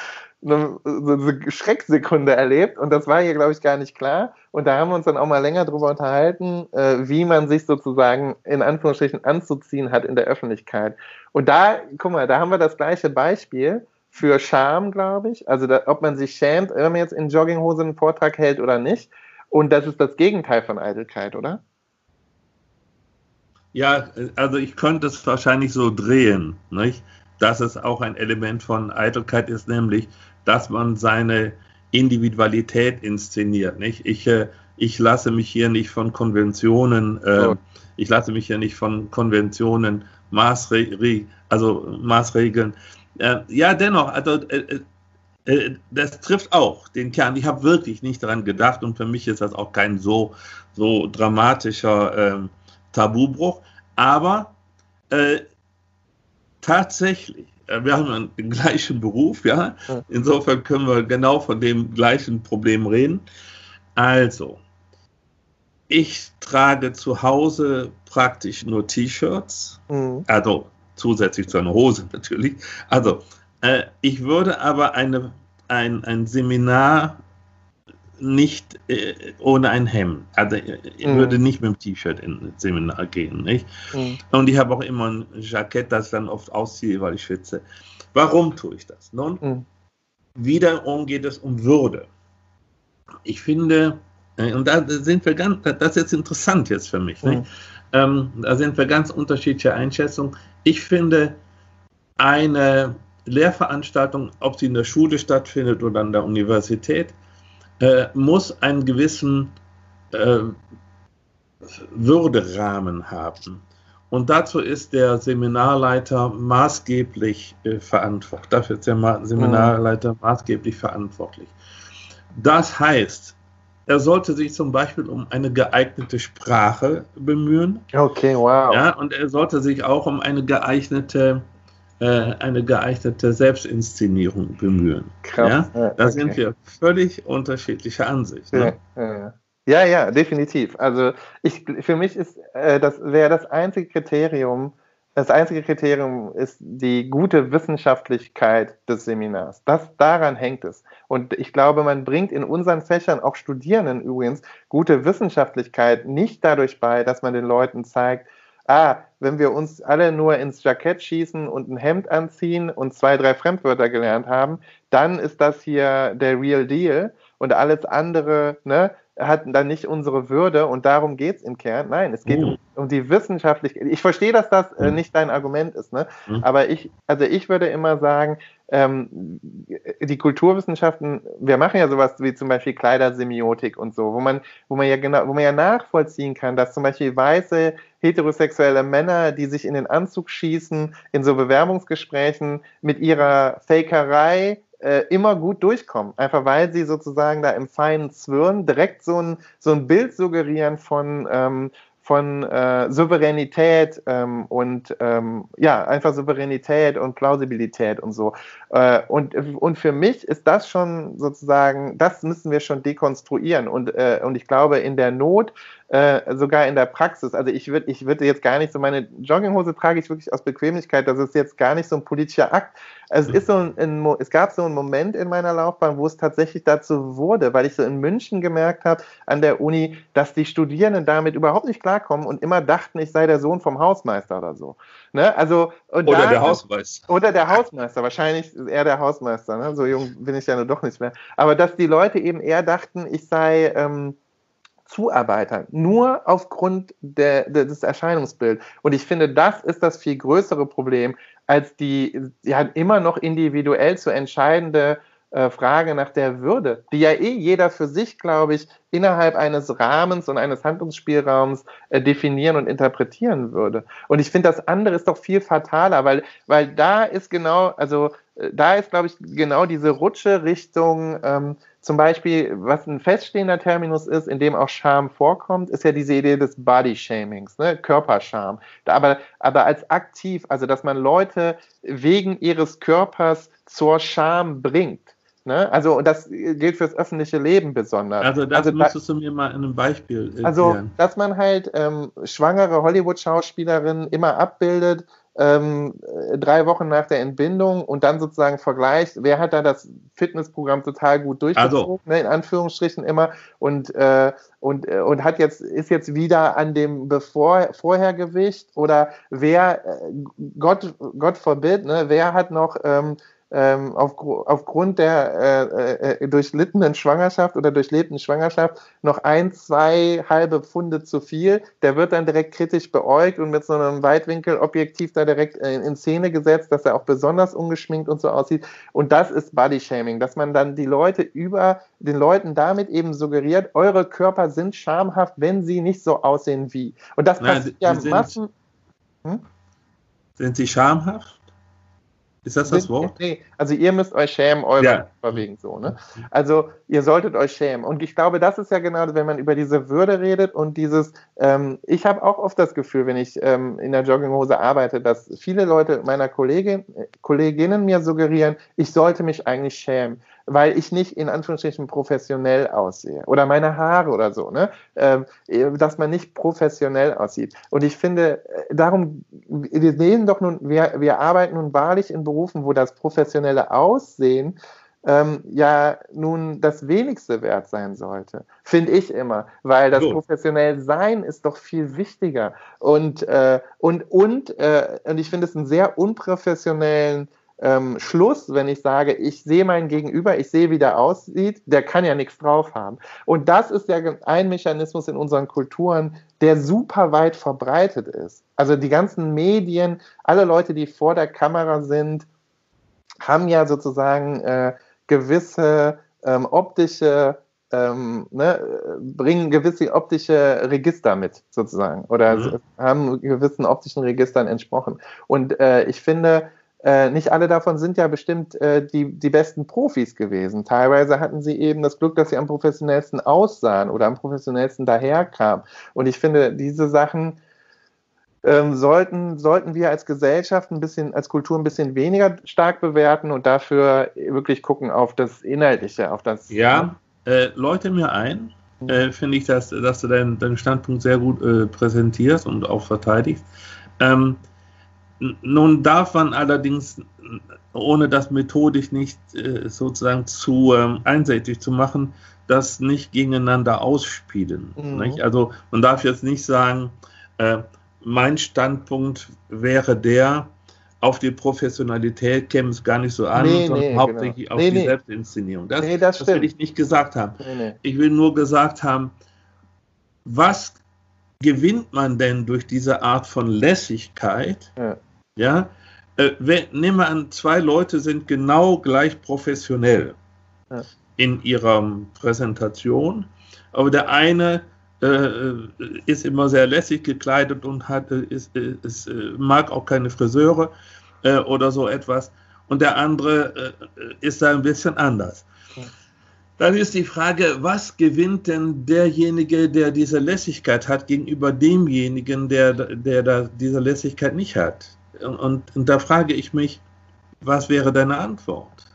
eine, so eine Schrecksekunde erlebt und das war ihr, glaube ich, gar nicht klar. Und da haben wir uns dann auch mal länger drüber unterhalten, äh, wie man sich sozusagen in Anführungsstrichen anzuziehen hat in der Öffentlichkeit. Und da, guck mal, da haben wir das gleiche Beispiel für Scham, glaube ich. Also da, ob man sich schämt, wenn man jetzt in Jogginghose einen Vortrag hält oder nicht. Und das ist das Gegenteil von Eitelkeit, oder? Ja, also ich könnte es wahrscheinlich so drehen, nicht? dass es auch ein Element von Eitelkeit ist, nämlich, dass man seine Individualität inszeniert. Nicht? Ich, äh, ich lasse mich hier nicht von Konventionen, äh, oh. ich lasse mich hier nicht von Konventionen Maßre also Maßregeln äh, ja, dennoch, also äh, äh, äh, das trifft auch den Kern. Ich habe wirklich nicht daran gedacht und für mich ist das auch kein so, so dramatischer ähm, Tabubruch. Aber äh, tatsächlich, äh, wir haben den [LAUGHS] gleichen Beruf, ja. Insofern können wir genau von dem gleichen Problem reden. Also, ich trage zu Hause praktisch nur T-Shirts, mhm. also zusätzlich zu einer Hose natürlich. Also, äh, ich würde aber eine, ein, ein Seminar nicht äh, ohne ein Hemd. Also ich mhm. würde nicht mit dem T-Shirt in ein Seminar gehen. Nicht? Mhm. Und ich habe auch immer ein Jackett, das ich dann oft ausziehe, weil ich schwitze. Warum tue ich das? Nun, mhm. wiederum geht es um Würde. Ich finde, äh, und da sind wir ganz, das ist jetzt interessant jetzt für mich. Mhm. Ähm, da sind wir ganz unterschiedliche Einschätzungen. Ich finde, eine Lehrveranstaltung, ob sie in der Schule stattfindet oder an der Universität, äh, muss einen gewissen äh, Würderahmen haben. Und dazu ist der Seminarleiter maßgeblich äh, verantwortlich. Dafür ist der Ma Seminarleiter maßgeblich verantwortlich. Das heißt, er sollte sich zum Beispiel um eine geeignete Sprache bemühen. Okay, wow. Ja, und er sollte sich auch um eine geeignete, äh, eine geeignete Selbstinszenierung bemühen. Krass. Ja? Da okay. sind wir völlig unterschiedlicher Ansicht. Ne? Ja, ja, ja, ja, definitiv. Also ich, für mich ist äh, das wäre das einzige Kriterium, das einzige Kriterium ist die gute Wissenschaftlichkeit des Seminars. Das, daran hängt es. Und ich glaube, man bringt in unseren Fächern, auch Studierenden übrigens, gute Wissenschaftlichkeit nicht dadurch bei, dass man den Leuten zeigt, ah, wenn wir uns alle nur ins Jackett schießen und ein Hemd anziehen und zwei, drei Fremdwörter gelernt haben, dann ist das hier der Real Deal und alles andere, ne, hat dann nicht unsere Würde und darum geht es im Kern. Nein, es geht mhm. um, um, die Wissenschaftlichkeit. Ich verstehe, dass das äh, mhm. nicht dein Argument ist, ne? Mhm. aber ich, also ich würde immer sagen, ähm, die Kulturwissenschaften, wir machen ja sowas wie zum Beispiel Kleidersemiotik und so, wo man, wo man ja genau, wo man ja nachvollziehen kann, dass zum Beispiel weiße heterosexuelle Männer, die sich in den Anzug schießen, in so Bewerbungsgesprächen mit ihrer Fakerei äh, immer gut durchkommen. Einfach weil sie sozusagen da im feinen Zwirn direkt so ein, so ein Bild suggerieren von, ähm, von äh, Souveränität ähm, und ähm, ja, einfach Souveränität und Plausibilität und so. Äh, und, und für mich ist das schon sozusagen, das müssen wir schon dekonstruieren. Und, äh, und ich glaube, in der Not äh, sogar in der Praxis. Also ich würde ich würde jetzt gar nicht so meine Jogginghose trage ich wirklich aus Bequemlichkeit. Das ist jetzt gar nicht so ein politischer Akt. Also es ist so ein, ein, es gab so einen Moment in meiner Laufbahn, wo es tatsächlich dazu wurde, weil ich so in München gemerkt habe an der Uni, dass die Studierenden damit überhaupt nicht klarkommen und immer dachten, ich sei der Sohn vom Hausmeister oder so. Ne? Also oder da, der Hausmeister. Oder der Hausmeister. Wahrscheinlich eher der Hausmeister. Ne? So jung bin ich ja nur doch nicht mehr. Aber dass die Leute eben eher dachten, ich sei ähm, Zuarbeitern, nur aufgrund der, des Erscheinungsbilds. Und ich finde, das ist das viel größere Problem, als die ja, immer noch individuell zu entscheidende äh, Frage nach der Würde, die ja eh jeder für sich, glaube ich, innerhalb eines Rahmens und eines Handlungsspielraums äh, definieren und interpretieren würde. Und ich finde, das andere ist doch viel fataler, weil, weil da ist genau, also äh, da ist, glaube ich, genau diese Rutsche Richtung ähm, zum Beispiel, was ein feststehender Terminus ist, in dem auch Scham vorkommt, ist ja diese Idee des Body-Shamings, ne? Körperscham. Aber, aber als aktiv, also dass man Leute wegen ihres Körpers zur Scham bringt Ne? Also das gilt fürs öffentliche Leben besonders. Also das also, müsstest du mir mal in einem Beispiel erklären. Also, dass man halt ähm, schwangere Hollywood-Schauspielerinnen immer abbildet, ähm, drei Wochen nach der Entbindung und dann sozusagen vergleicht, wer hat da das Fitnessprogramm total gut durchgezogen, also. ne, in Anführungsstrichen immer, und, äh, und, äh, und hat jetzt, ist jetzt wieder an dem bevor, Vorhergewicht oder wer, äh, Gott, Gott forbid, ne, wer hat noch ähm, ähm, auf, aufgrund der äh, äh, durchlittenen Schwangerschaft oder durchlebten Schwangerschaft noch ein, zwei halbe Pfunde zu viel, der wird dann direkt kritisch beäugt und mit so einem Weitwinkelobjektiv da direkt in, in Szene gesetzt, dass er auch besonders ungeschminkt und so aussieht. Und das ist Bodyshaming, dass man dann die Leute über den Leuten damit eben suggeriert, eure Körper sind schamhaft, wenn sie nicht so aussehen wie. Und das passiert ja Massen. Hm? Sind sie schamhaft? Ist das das Wort? Nee, also ihr müsst euch schämen, eure ja. wegen so. Ne? Also ihr solltet euch schämen. Und ich glaube, das ist ja genau, wenn man über diese Würde redet und dieses, ähm, ich habe auch oft das Gefühl, wenn ich ähm, in der Jogginghose arbeite, dass viele Leute meiner Kollegin, Kolleginnen mir suggerieren, ich sollte mich eigentlich schämen weil ich nicht in Anführungsstrichen professionell aussehe oder meine Haare oder so, ne? Ähm, dass man nicht professionell aussieht. Und ich finde, äh, darum, wir sehen doch nun, wir, wir arbeiten nun wahrlich in Berufen, wo das professionelle Aussehen ähm, ja nun das wenigste wert sein sollte, finde ich immer, weil das so. professionell Sein ist doch viel wichtiger und äh, und und äh, und ich finde es einen sehr unprofessionellen ähm, Schluss, wenn ich sage, ich sehe meinen Gegenüber, ich sehe, wie der aussieht, der kann ja nichts drauf haben. Und das ist ja ein Mechanismus in unseren Kulturen, der super weit verbreitet ist. Also die ganzen Medien, alle Leute, die vor der Kamera sind, haben ja sozusagen äh, gewisse ähm, optische ähm, ne, bringen gewisse optische Register mit, sozusagen, oder mhm. haben gewissen optischen Registern entsprochen. Und äh, ich finde, äh, nicht alle davon sind ja bestimmt äh, die, die besten Profis gewesen. Teilweise hatten sie eben das Glück, dass sie am professionellsten aussahen oder am professionellsten daherkamen. Und ich finde, diese Sachen ähm, sollten, sollten wir als Gesellschaft ein bisschen, als Kultur ein bisschen weniger stark bewerten und dafür wirklich gucken auf das Inhaltliche, auf das. Ja, äh, läute mir ein. Äh, finde ich, dass, dass du deinen, deinen Standpunkt sehr gut äh, präsentierst und auch verteidigst. Ähm, nun darf man allerdings, ohne das methodisch nicht äh, sozusagen zu ähm, einseitig zu machen, das nicht gegeneinander ausspielen. Mhm. Also man darf jetzt nicht sagen, äh, mein Standpunkt wäre der, auf die Professionalität käme es gar nicht so an, nee, sondern nee, genau. hauptsächlich genau. auf nee, die Selbstinszenierung. Das, das, das will ich nicht gesagt haben. Ich will nur gesagt haben, was gewinnt man denn durch diese Art von Lässigkeit? Ja. ja? Äh, wenn, nehmen wir an, zwei Leute sind genau gleich professionell ja. in ihrer Präsentation, aber der eine äh, ist immer sehr lässig gekleidet und hat, äh, ist, ist, äh, mag auch keine Friseure äh, oder so etwas und der andere äh, ist da ein bisschen anders. Dann ist die Frage, was gewinnt denn derjenige, der diese Lässigkeit hat, gegenüber demjenigen, der, der da diese Lässigkeit nicht hat? Und, und da frage ich mich, was wäre deine Antwort?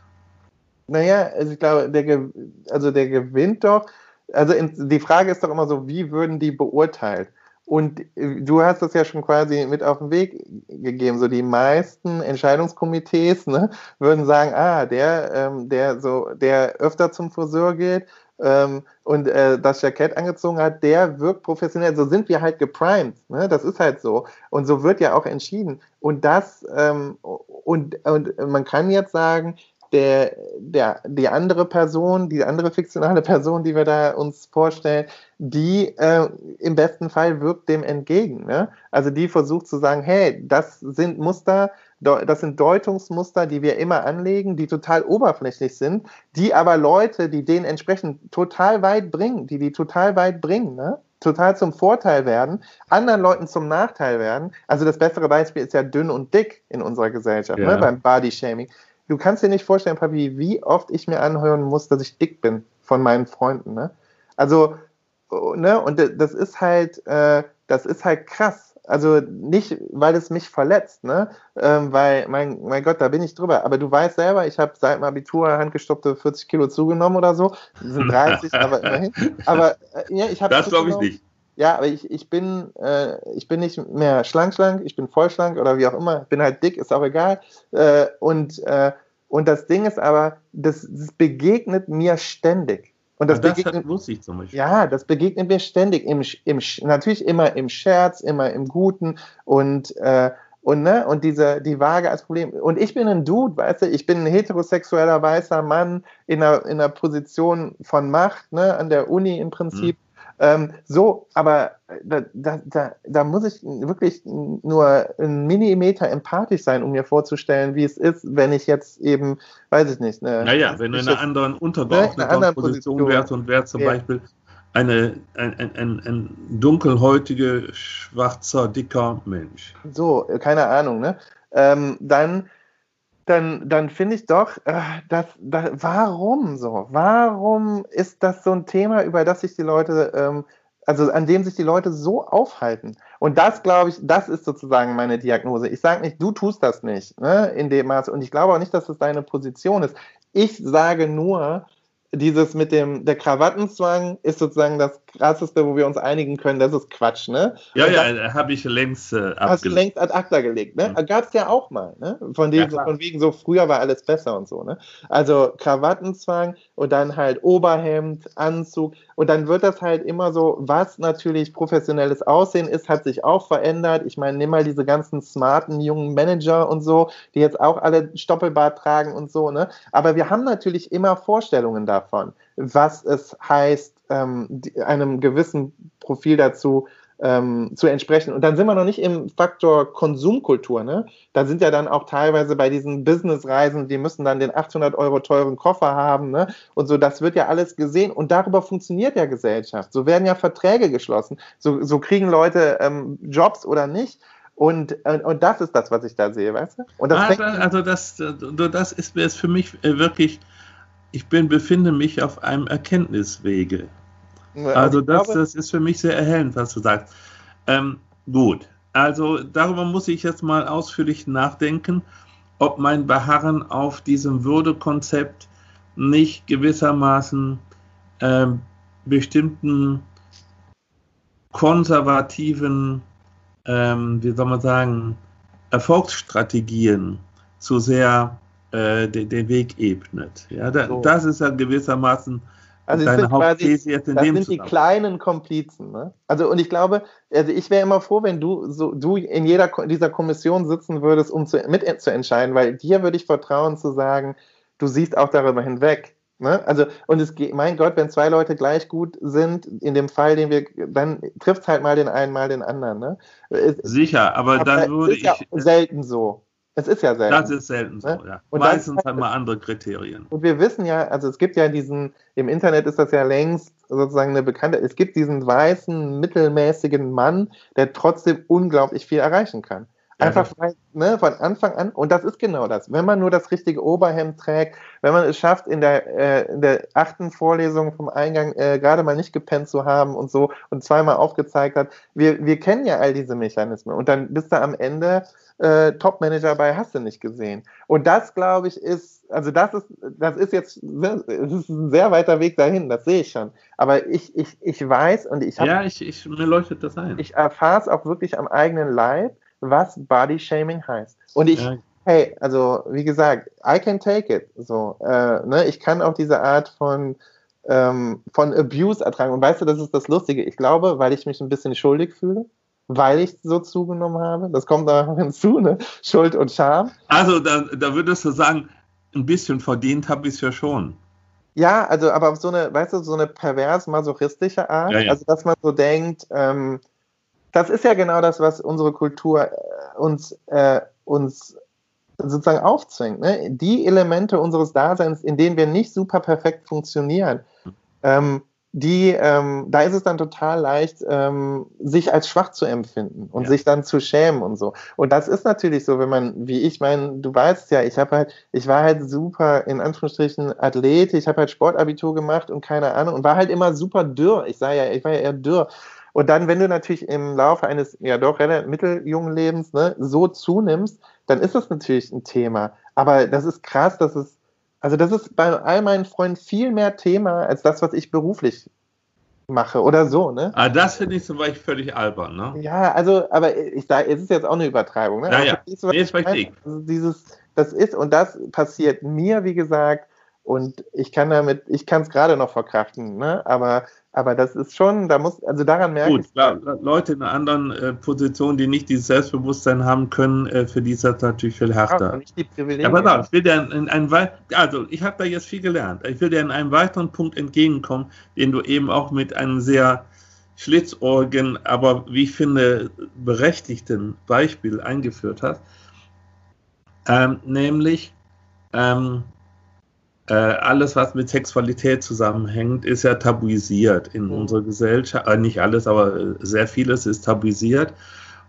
Naja, also ich glaube, der, also der gewinnt doch. Also die Frage ist doch immer so, wie würden die beurteilt? Und äh, du hast das ja schon quasi mit auf den Weg gegeben. So die meisten Entscheidungskomitees ne, würden sagen, ah, der, ähm, der so, der öfter zum Friseur geht ähm, und äh, das Jackett angezogen hat, der wirkt professionell. So sind wir halt geprimed. Ne? Das ist halt so. Und so wird ja auch entschieden. Und das ähm, und, und man kann jetzt sagen, der, der, die andere Person, die andere fiktionale Person, die wir da uns vorstellen, die äh, im besten Fall wirkt dem entgegen. Ne? Also die versucht zu sagen, hey, das sind Muster, das sind Deutungsmuster, die wir immer anlegen, die total oberflächlich sind, die aber Leute, die denen entsprechend total weit bringen, die die total weit bringen, ne? total zum Vorteil werden, anderen Leuten zum Nachteil werden. Also das bessere Beispiel ist ja dünn und dick in unserer Gesellschaft, ne? ja. ne? beim Body Shaming du kannst dir nicht vorstellen, Papi, wie oft ich mir anhören muss, dass ich dick bin von meinen Freunden. Ne? Also, ne, und das ist halt, äh, das ist halt krass. Also nicht, weil es mich verletzt, ne? Ähm, weil, mein, mein Gott, da bin ich drüber. Aber du weißt selber, ich habe seit dem Abitur handgestoppte 40 Kilo zugenommen oder so. Das sind 30, [LAUGHS] aber immerhin. Aber äh, ja, ich habe. Das glaube ich nicht. Ja, aber ich, ich, bin, äh, ich bin nicht mehr schlank, schlank, ich bin voll schlank oder wie auch immer. Bin halt dick, ist auch egal. Äh, und, äh, und das Ding ist aber, das, das begegnet mir ständig. Und das, das begegnet, ich zum Beispiel. Ja, das begegnet mir ständig. Im, im, natürlich immer im Scherz, immer im Guten und, äh, und, ne, und diese, die Waage als Problem. Und ich bin ein Dude, weißt du, ich bin ein heterosexueller weißer Mann in einer, in einer Position von Macht, ne, an der Uni im Prinzip. Mhm ähm, so, aber da, da, da, da muss ich wirklich nur einen Millimeter empathisch sein, um mir vorzustellen, wie es ist, wenn ich jetzt eben, weiß ich nicht. Eine, naja, wenn du in einer anderen untergeordneten ne, Position, Position wärst und wärst zum ja. Beispiel eine, ein, ein, ein, ein dunkelhäutiger, schwarzer, dicker Mensch. So, keine Ahnung, ne? Ähm, dann dann, dann finde ich doch, äh, dass, dass, warum so? Warum ist das so ein Thema, über das sich die Leute, ähm, also an dem sich die Leute so aufhalten? Und das, glaube ich, das ist sozusagen meine Diagnose. Ich sage nicht, du tust das nicht ne, in dem Maße. Und ich glaube auch nicht, dass das deine Position ist. Ich sage nur, dieses mit dem, der Krawattenzwang ist sozusagen das krasseste, wo wir uns einigen können, das ist Quatsch, ne? Ja, und ja, habe ich längst äh, Hast du längst ad acta gelegt, ne? Mhm. Gab es ja auch mal, ne? Von, dem, ja, von wegen so, früher war alles besser und so, ne? Also Krawattenzwang und dann halt Oberhemd, Anzug und dann wird das halt immer so, was natürlich professionelles Aussehen ist, hat sich auch verändert. Ich meine, nimm mal diese ganzen smarten jungen Manager und so, die jetzt auch alle Stoppelbart tragen und so, ne? Aber wir haben natürlich immer Vorstellungen da davon, was es heißt, ähm, einem gewissen Profil dazu ähm, zu entsprechen. Und dann sind wir noch nicht im Faktor Konsumkultur. Ne? Da sind ja dann auch teilweise bei diesen Businessreisen, die müssen dann den 800 Euro teuren Koffer haben. Ne? Und so, das wird ja alles gesehen. Und darüber funktioniert ja Gesellschaft. So werden ja Verträge geschlossen. So, so kriegen Leute ähm, Jobs oder nicht. Und, und, und, das ist das, was ich da sehe, weißt du? Und das ah, also das, das ist, ist für mich äh, wirklich ich bin, befinde mich auf einem Erkenntniswege. Also das, das ist für mich sehr erhellend, was du sagst. Ähm, gut, also darüber muss ich jetzt mal ausführlich nachdenken, ob mein Beharren auf diesem Würdekonzept nicht gewissermaßen äh, bestimmten konservativen, ähm, wie soll man sagen, Erfolgsstrategien zu sehr äh, den, den, Weg ebnet. Ja, da, so. Das ist ja gewissermaßen also Hauptthese jetzt in das sind die kleinen Komplizen. Ne? Also und ich glaube, also ich wäre immer froh, wenn du so du in jeder dieser Kommission sitzen würdest, um zu, mit zu entscheiden, weil dir würde ich vertrauen zu sagen, du siehst auch darüber hinweg. Ne? Also, und es geht, mein Gott, wenn zwei Leute gleich gut sind, in dem Fall, den wir, dann trifft es halt mal den einen, mal den anderen. Ne? Sicher, aber, aber dann würde ich. Ja selten so. Es ist ja selten. Das ist selten so, ne? ja. Und Meistens haben wir andere Kriterien. Und wir wissen ja, also es gibt ja diesen, im Internet ist das ja längst sozusagen eine bekannte, es gibt diesen weißen, mittelmäßigen Mann, der trotzdem unglaublich viel erreichen kann. Einfach ja, ne, von Anfang an, und das ist genau das. Wenn man nur das richtige Oberhemd trägt, wenn man es schafft, in der, äh, in der achten Vorlesung vom Eingang äh, gerade mal nicht gepennt zu haben und so und zweimal aufgezeigt hat, wir, wir kennen ja all diese Mechanismen. Und dann bist du am Ende äh, Top-Manager bei hast du nicht gesehen. Und das, glaube ich, ist, also das ist, das ist jetzt, das ist ein sehr weiter Weg dahin, das sehe ich schon. Aber ich, ich, ich weiß und ich habe. Ja, ich, ich, mir leuchtet das ein. Ich erfahre es auch wirklich am eigenen Leib, was Body Shaming heißt. Und ich, ja. hey, also wie gesagt, I can take it. So, äh, ne, ich kann auch diese Art von ähm, von Abuse ertragen. Und weißt du, das ist das Lustige. Ich glaube, weil ich mich ein bisschen schuldig fühle, weil ich so zugenommen habe. Das kommt da hinzu, ne? Schuld und Scham. Also da, da würdest du sagen, ein bisschen verdient habe ich es ja schon. Ja, also aber auf so eine, weißt du, so eine pervers masochistische Art, ja, ja. also dass man so denkt, ähm, das ist ja genau das, was unsere Kultur äh, uns, äh, uns sozusagen aufzwingt. Ne? Die Elemente unseres Daseins, in denen wir nicht super perfekt funktionieren, hm. ähm, die, ähm, da ist es dann total leicht, ähm, sich als schwach zu empfinden und ja. sich dann zu schämen und so. Und das ist natürlich so, wenn man, wie ich meine, du weißt ja, ich habe halt, ich war halt super in Anführungsstrichen Athlet, ich habe halt Sportabitur gemacht und keine Ahnung und war halt immer super dürr. Ich sah ja, ich war ja eher dürr. Und dann, wenn du natürlich im Laufe eines ja doch relativ mitteljungen Lebens ne, so zunimmst, dann ist das natürlich ein Thema. Aber das ist krass, dass es, also das ist bei all meinen Freunden viel mehr Thema als das, was ich beruflich mache oder so, ne? Ah, das finde ich zum Beispiel völlig albern, ne? Ja, also, aber ich sage, es ist jetzt auch eine Übertreibung, ne? Ja, ja. Du, nee, ist richtig. Also dieses, das ist, und das passiert mir, wie gesagt, und ich kann damit, ich kann es gerade noch verkraften, ne? Aber aber das ist schon, da muss, also daran merke Gut, ich. Klar, Leute in einer anderen äh, Position, die nicht dieses Selbstbewusstsein haben können, äh, für die ist das natürlich viel härter. Ja. Aber da, ich will dir in, in einem, also ich habe da jetzt viel gelernt. Ich will dir in einem weiteren Punkt entgegenkommen, den du eben auch mit einem sehr schlitzohrigen, aber wie ich finde, berechtigten Beispiel eingeführt hast. Ähm, nämlich, ähm, äh, alles, was mit Sexualität zusammenhängt, ist ja tabuisiert in mhm. unserer Gesellschaft. Äh, nicht alles, aber äh, sehr vieles ist tabuisiert.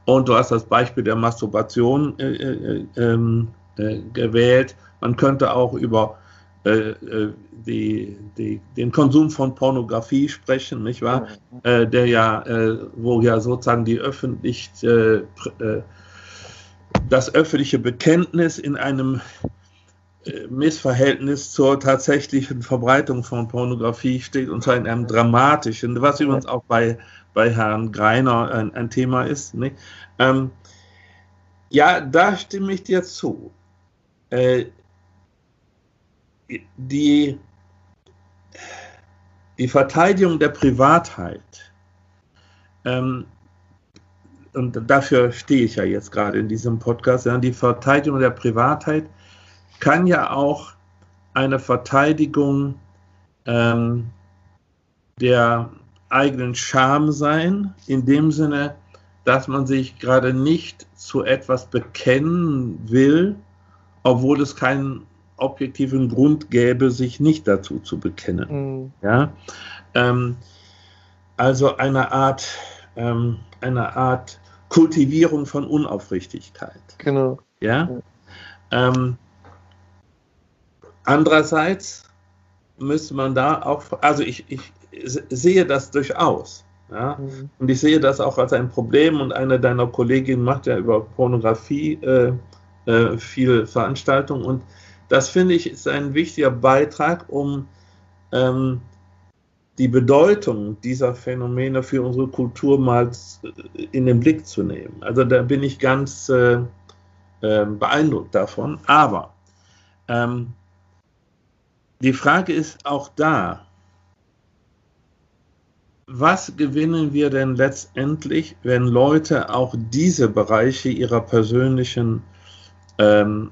Und du hast das Beispiel der Masturbation äh, äh ähm, äh, gewählt. Man könnte auch über die, die, den Konsum von Pornografie sprechen, nicht wahr? Mhm. der ja, wo ja sozusagen die öffentlich, das öffentliche Bekenntnis in einem Missverhältnis zur tatsächlichen Verbreitung von Pornografie steht, und zwar in einem dramatischen, was übrigens auch bei, bei Herrn Greiner ein, ein Thema ist. Nicht? Ähm, ja, da stimme ich dir zu. Äh, die, die Verteidigung der Privatheit, ähm, und dafür stehe ich ja jetzt gerade in diesem Podcast, ja, die Verteidigung der Privatheit kann ja auch eine Verteidigung ähm, der eigenen Scham sein, in dem Sinne, dass man sich gerade nicht zu etwas bekennen will, obwohl es keinen objektiven Grund gäbe, sich nicht dazu zu bekennen. Mhm. Ja? Ähm, also eine Art, ähm, eine Art Kultivierung von Unaufrichtigkeit. Genau. Ja. Ähm, Andererseits müsste man da auch, also ich, ich sehe das durchaus. Ja? Mhm. Und ich sehe das auch als ein Problem und eine deiner Kolleginnen macht ja über Pornografie äh, äh, viele Veranstaltungen und das finde ich ist ein wichtiger Beitrag, um ähm, die Bedeutung dieser Phänomene für unsere Kultur mal in den Blick zu nehmen. Also da bin ich ganz äh, äh beeindruckt davon. Aber ähm, die Frage ist auch da, was gewinnen wir denn letztendlich, wenn Leute auch diese Bereiche ihrer persönlichen ähm,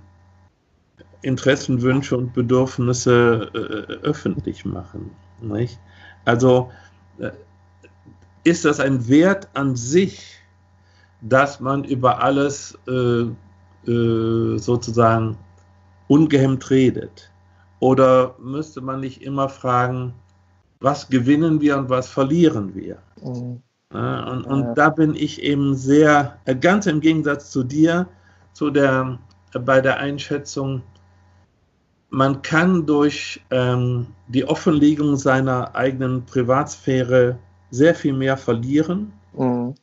Interessen, Wünsche und Bedürfnisse äh, öffentlich machen? Nicht? Also äh, ist das ein Wert an sich, dass man über alles äh, äh sozusagen ungehemmt redet? Oder müsste man nicht immer fragen, was gewinnen wir und was verlieren wir? Mhm. Und, und ja. da bin ich eben sehr, äh, ganz im Gegensatz zu dir, zu der, äh, bei der Einschätzung, man kann durch ähm, die Offenlegung seiner eigenen Privatsphäre sehr viel mehr verlieren, mhm.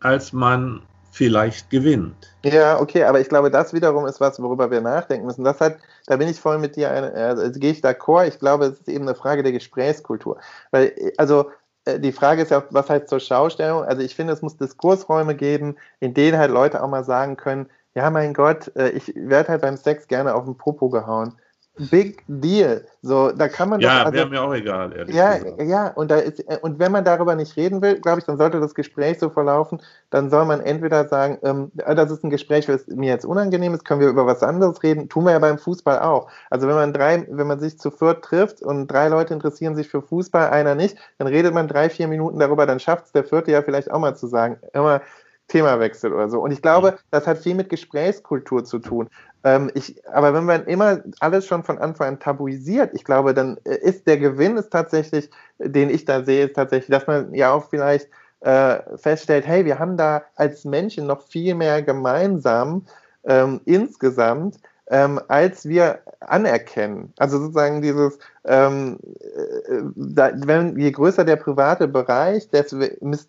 als man vielleicht gewinnt. Ja, okay, aber ich glaube, das wiederum ist was, worüber wir nachdenken müssen. Das hat, da bin ich voll mit dir, also gehe ich d'accord. Ich glaube, es ist eben eine Frage der Gesprächskultur. Weil, also, äh, die Frage ist ja, was heißt zur Schaustellung? Also, ich finde, es muss Diskursräume geben, in denen halt Leute auch mal sagen können, ja, mein Gott, äh, ich werde halt beim Sex gerne auf den Popo gehauen. Big Deal. So, da kann man ja, also, wäre mir auch egal. Ehrlich ja, gesagt. ja, und da ist und wenn man darüber nicht reden will, glaube ich, dann sollte das Gespräch so verlaufen. Dann soll man entweder sagen, ähm, ah, das ist ein Gespräch, was mir jetzt unangenehm ist, können wir über was anderes reden. Tun wir ja beim Fußball auch. Also wenn man drei, wenn man sich zu viert trifft und drei Leute interessieren sich für Fußball, einer nicht, dann redet man drei, vier Minuten darüber, dann schafft es der vierte ja vielleicht auch mal zu sagen, immer Themawechsel oder so. Und ich glaube, das hat viel mit Gesprächskultur zu tun. Ähm, ich, aber wenn man immer alles schon von Anfang an tabuisiert, ich glaube, dann äh, ist der Gewinn ist tatsächlich, den ich da sehe, ist tatsächlich, dass man ja auch vielleicht äh, feststellt, hey, wir haben da als Menschen noch viel mehr gemeinsam ähm, insgesamt, ähm, als wir anerkennen. Also sozusagen dieses, ähm, äh, da, wenn, je größer der private Bereich, desto,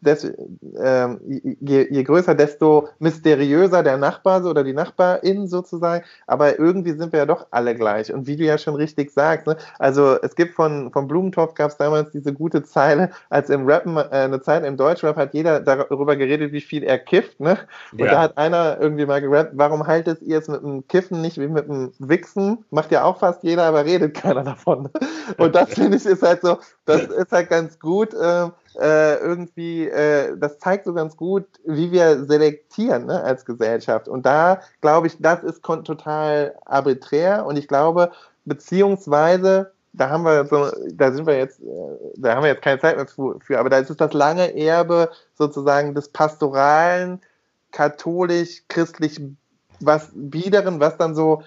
desto ähm, je, je, größer, desto mysteriöser der Nachbar oder die Nachbarin sozusagen. Aber irgendwie sind wir ja doch alle gleich. Und wie du ja schon richtig sagst, ne? also es gibt von, von Blumentopf gab es damals diese gute Zeile, als im Rappen, äh, eine Zeit im Deutschrap hat jeder darüber geredet, wie viel er kifft. Ne? Und ja. da hat einer irgendwie mal gerappt, warum haltet ihr es mit dem Kiffen nicht wie mit dem Wichsen? Macht ja auch fast jeder, aber redet keiner davon. Und das finde ich ist halt so, das ist halt ganz gut. Äh, äh, irgendwie, äh, das zeigt so ganz gut, wie wir selektieren ne, als Gesellschaft. Und da glaube ich, das ist total arbiträr. Und ich glaube, beziehungsweise da haben wir so, da sind wir jetzt, äh, da haben wir jetzt keine Zeit mehr für, aber da ist es das lange Erbe sozusagen des pastoralen, katholisch-christlich was biederen, was dann so,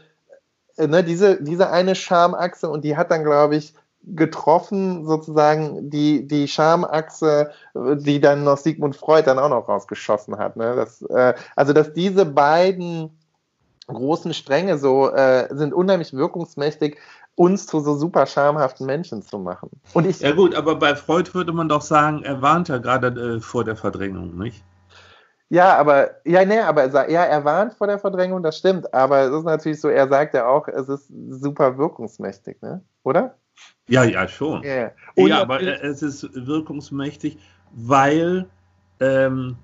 ne, diese, diese eine Schamachse und die hat dann, glaube ich, getroffen, sozusagen die, die Schamachse, die dann noch Sigmund Freud dann auch noch rausgeschossen hat. Ne? Das, äh, also, dass diese beiden großen Stränge so äh, sind unheimlich wirkungsmächtig, uns zu so super schamhaften Menschen zu machen. Und ich, ja gut, aber bei Freud würde man doch sagen, er warnt ja gerade äh, vor der Verdrängung, nicht? Ja, aber ja, nee, aber ja, er warnt vor der Verdrängung, das stimmt. Aber es ist natürlich so, er sagt ja auch, es ist super wirkungsmächtig, ne? Oder? Ja, ja, schon. Ja, ja aber es ist wirkungsmächtig, weil ähm,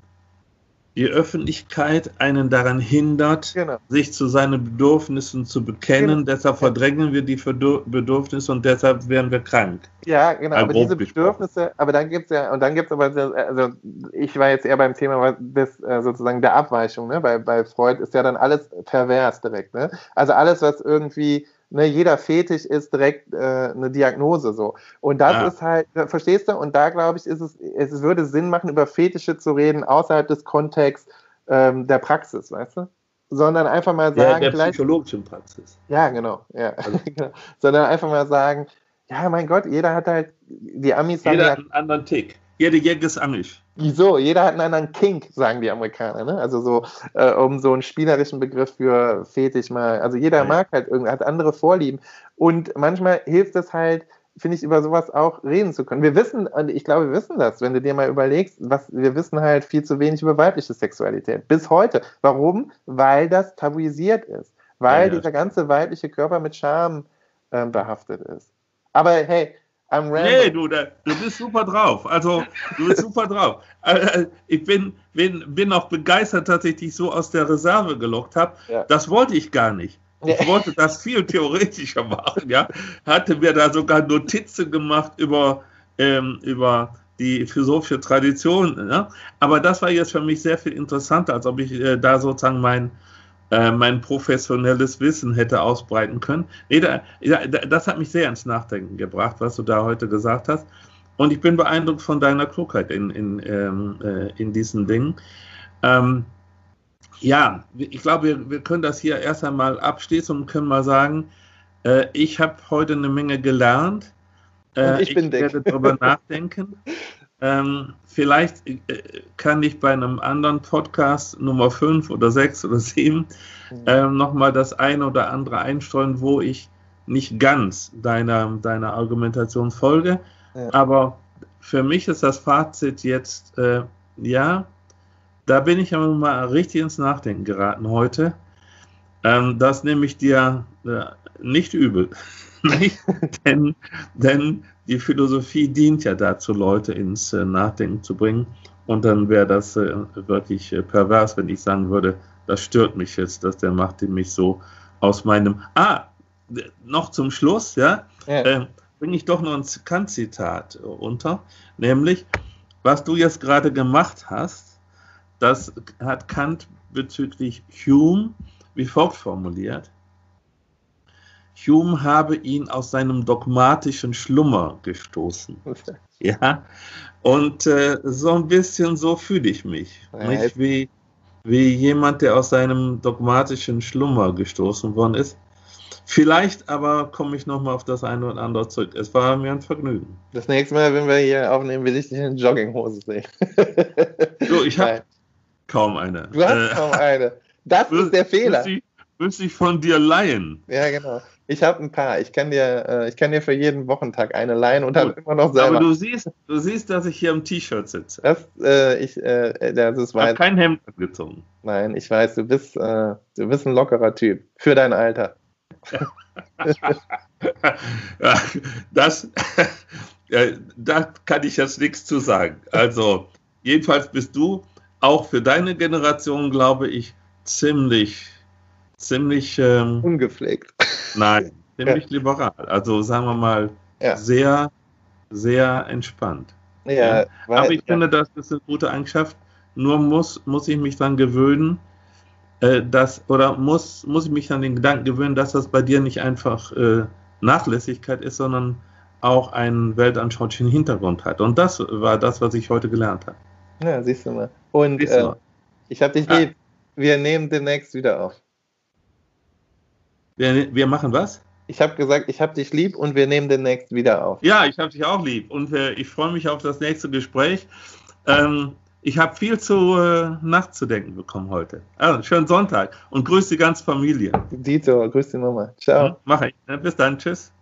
die Öffentlichkeit einen daran hindert, genau. sich zu seinen Bedürfnissen zu bekennen. Genau. Deshalb verdrängen wir die Bedürfnisse und deshalb werden wir krank. Ja, genau. Aber diese Bedürfnisse, aber dann gibt es ja, und dann gibt es aber, also ich war jetzt eher beim Thema des, äh, sozusagen der Abweichung, ne? Bei, bei Freud ist ja dann alles pervers direkt, ne? Also alles, was irgendwie ne, jeder Fetisch ist direkt äh, eine Diagnose so. Und das ja. ist halt, verstehst du? Und da glaube ich, ist es, es würde Sinn machen, über Fetische zu reden, außerhalb des Kontexts ähm, der Praxis, weißt du? Sondern einfach mal sagen, ja, der psychologischen Praxis. Ja, genau, ja. Also. [LAUGHS] genau. Sondern einfach mal sagen, ja, mein Gott, jeder hat halt, die Amis Jeder hat einen anderen Tick. Jede Jäger ist Amish. Wieso? Jeder hat einen anderen Kink, sagen die Amerikaner. Ne? Also so, äh, um so einen spielerischen Begriff für Fetisch mal. Also jeder ja. mag halt irgendwie, hat andere Vorlieben. Und manchmal hilft es halt, finde ich, über sowas auch reden zu können. Wir wissen, und ich glaube, wir wissen das, wenn du dir mal überlegst, was, wir wissen halt viel zu wenig über weibliche Sexualität. Bis heute. Warum? Weil das tabuisiert ist. Weil ja, ja. dieser ganze weibliche Körper mit Scham äh, behaftet ist. Aber hey, I'm Nee, du, da, du bist super drauf. Also, du bist super drauf. Äh, ich bin, bin, bin auch begeistert, dass ich dich so aus der Reserve gelockt habe. Ja. Das wollte ich gar nicht. Ich wollte das viel theoretischer machen, ja. Hatte mir da sogar Notizen gemacht über, ähm, über die philosophische Tradition. Ja? Aber das war jetzt für mich sehr viel interessanter, als ob ich äh, da sozusagen mein, äh, mein professionelles Wissen hätte ausbreiten können. Nee, da, das hat mich sehr ins Nachdenken gebracht, was du da heute gesagt hast. Und ich bin beeindruckt von deiner Klugheit in, in, ähm, äh, in diesen Dingen. Ähm, ja, ich glaube, wir, wir, können das hier erst einmal abschließen und können mal sagen, äh, ich habe heute eine Menge gelernt. Äh, ich bin ich werde darüber [LAUGHS] nachdenken. Ähm, vielleicht äh, kann ich bei einem anderen Podcast Nummer 5 oder 6 oder 7 mhm. ähm, nochmal das eine oder andere einstreuen, wo ich nicht ganz deiner, deiner Argumentation folge. Ja. Aber für mich ist das Fazit jetzt, äh, ja, da bin ich aber mal richtig ins Nachdenken geraten heute. Ähm, das nehme ich dir äh, nicht übel. [LAUGHS] [LAUGHS] denn, denn die Philosophie dient ja dazu, Leute ins äh, Nachdenken zu bringen. Und dann wäre das äh, wirklich äh, pervers, wenn ich sagen würde, das stört mich jetzt, dass der macht mich so aus meinem. Ah, noch zum Schluss, ja, ja. Äh, bringe ich doch noch ein Kant-Zitat unter, nämlich, was du jetzt gerade gemacht hast, das hat Kant bezüglich Hume wie folgt formuliert. Hume habe ihn aus seinem dogmatischen Schlummer gestoßen. [LAUGHS] Ja, und äh, so ein bisschen so fühle ich mich. Ja, nicht wie, wie jemand, der aus seinem dogmatischen Schlummer gestoßen worden ist. Vielleicht aber komme ich nochmal auf das eine oder andere zurück. Es war mir ein Vergnügen. Das nächste Mal, wenn wir hier aufnehmen, will ich dich in Jogginghose sehen. [LAUGHS] so, ich habe kaum eine. Du hast äh, kaum eine. Das [LAUGHS] ist der Fehler. Müsste ich, müsste ich von dir leihen. Ja, genau. Ich habe ein paar. Ich kann dir, äh, ich kann dir für jeden Wochentag eine leihen und dann immer noch selber. Aber du siehst, du siehst, dass ich hier im T-Shirt sitze. Das, äh, ich, äh, das ist ich habe kein Hemd angezogen. Nein, ich weiß, du bist, äh, du bist ein lockerer Typ für dein Alter. [LAUGHS] das, da kann ich jetzt nichts zu sagen. Also, jedenfalls bist du auch für deine Generation, glaube ich, ziemlich, ziemlich ähm, ungepflegt. Nein, [LAUGHS] ziemlich ja. liberal. Also sagen wir mal ja. sehr, sehr entspannt. Ja. Weil, Aber ich finde, das ist eine gute Eigenschaft. Nur muss, muss ich mich dann gewöhnen, äh, dass, oder muss, muss ich mich an den Gedanken gewöhnen, dass das bei dir nicht einfach äh, Nachlässigkeit ist, sondern auch einen weltanschaulichen Hintergrund hat. Und das war das, was ich heute gelernt habe. Ja, siehst du mal. Und äh, ich habe dich lieb. Wir nehmen demnächst wieder auf. Wir, wir machen was? Ich habe gesagt, ich habe dich lieb und wir nehmen demnächst wieder auf. Ja, ich habe dich auch lieb und äh, ich freue mich auf das nächste Gespräch. Ähm, ich habe viel zu äh, nachzudenken bekommen heute. Also, schönen Sonntag und grüße die ganze Familie. Dito, grüß die Mama. Ciao. Ja, mach ich. Bis dann. Tschüss.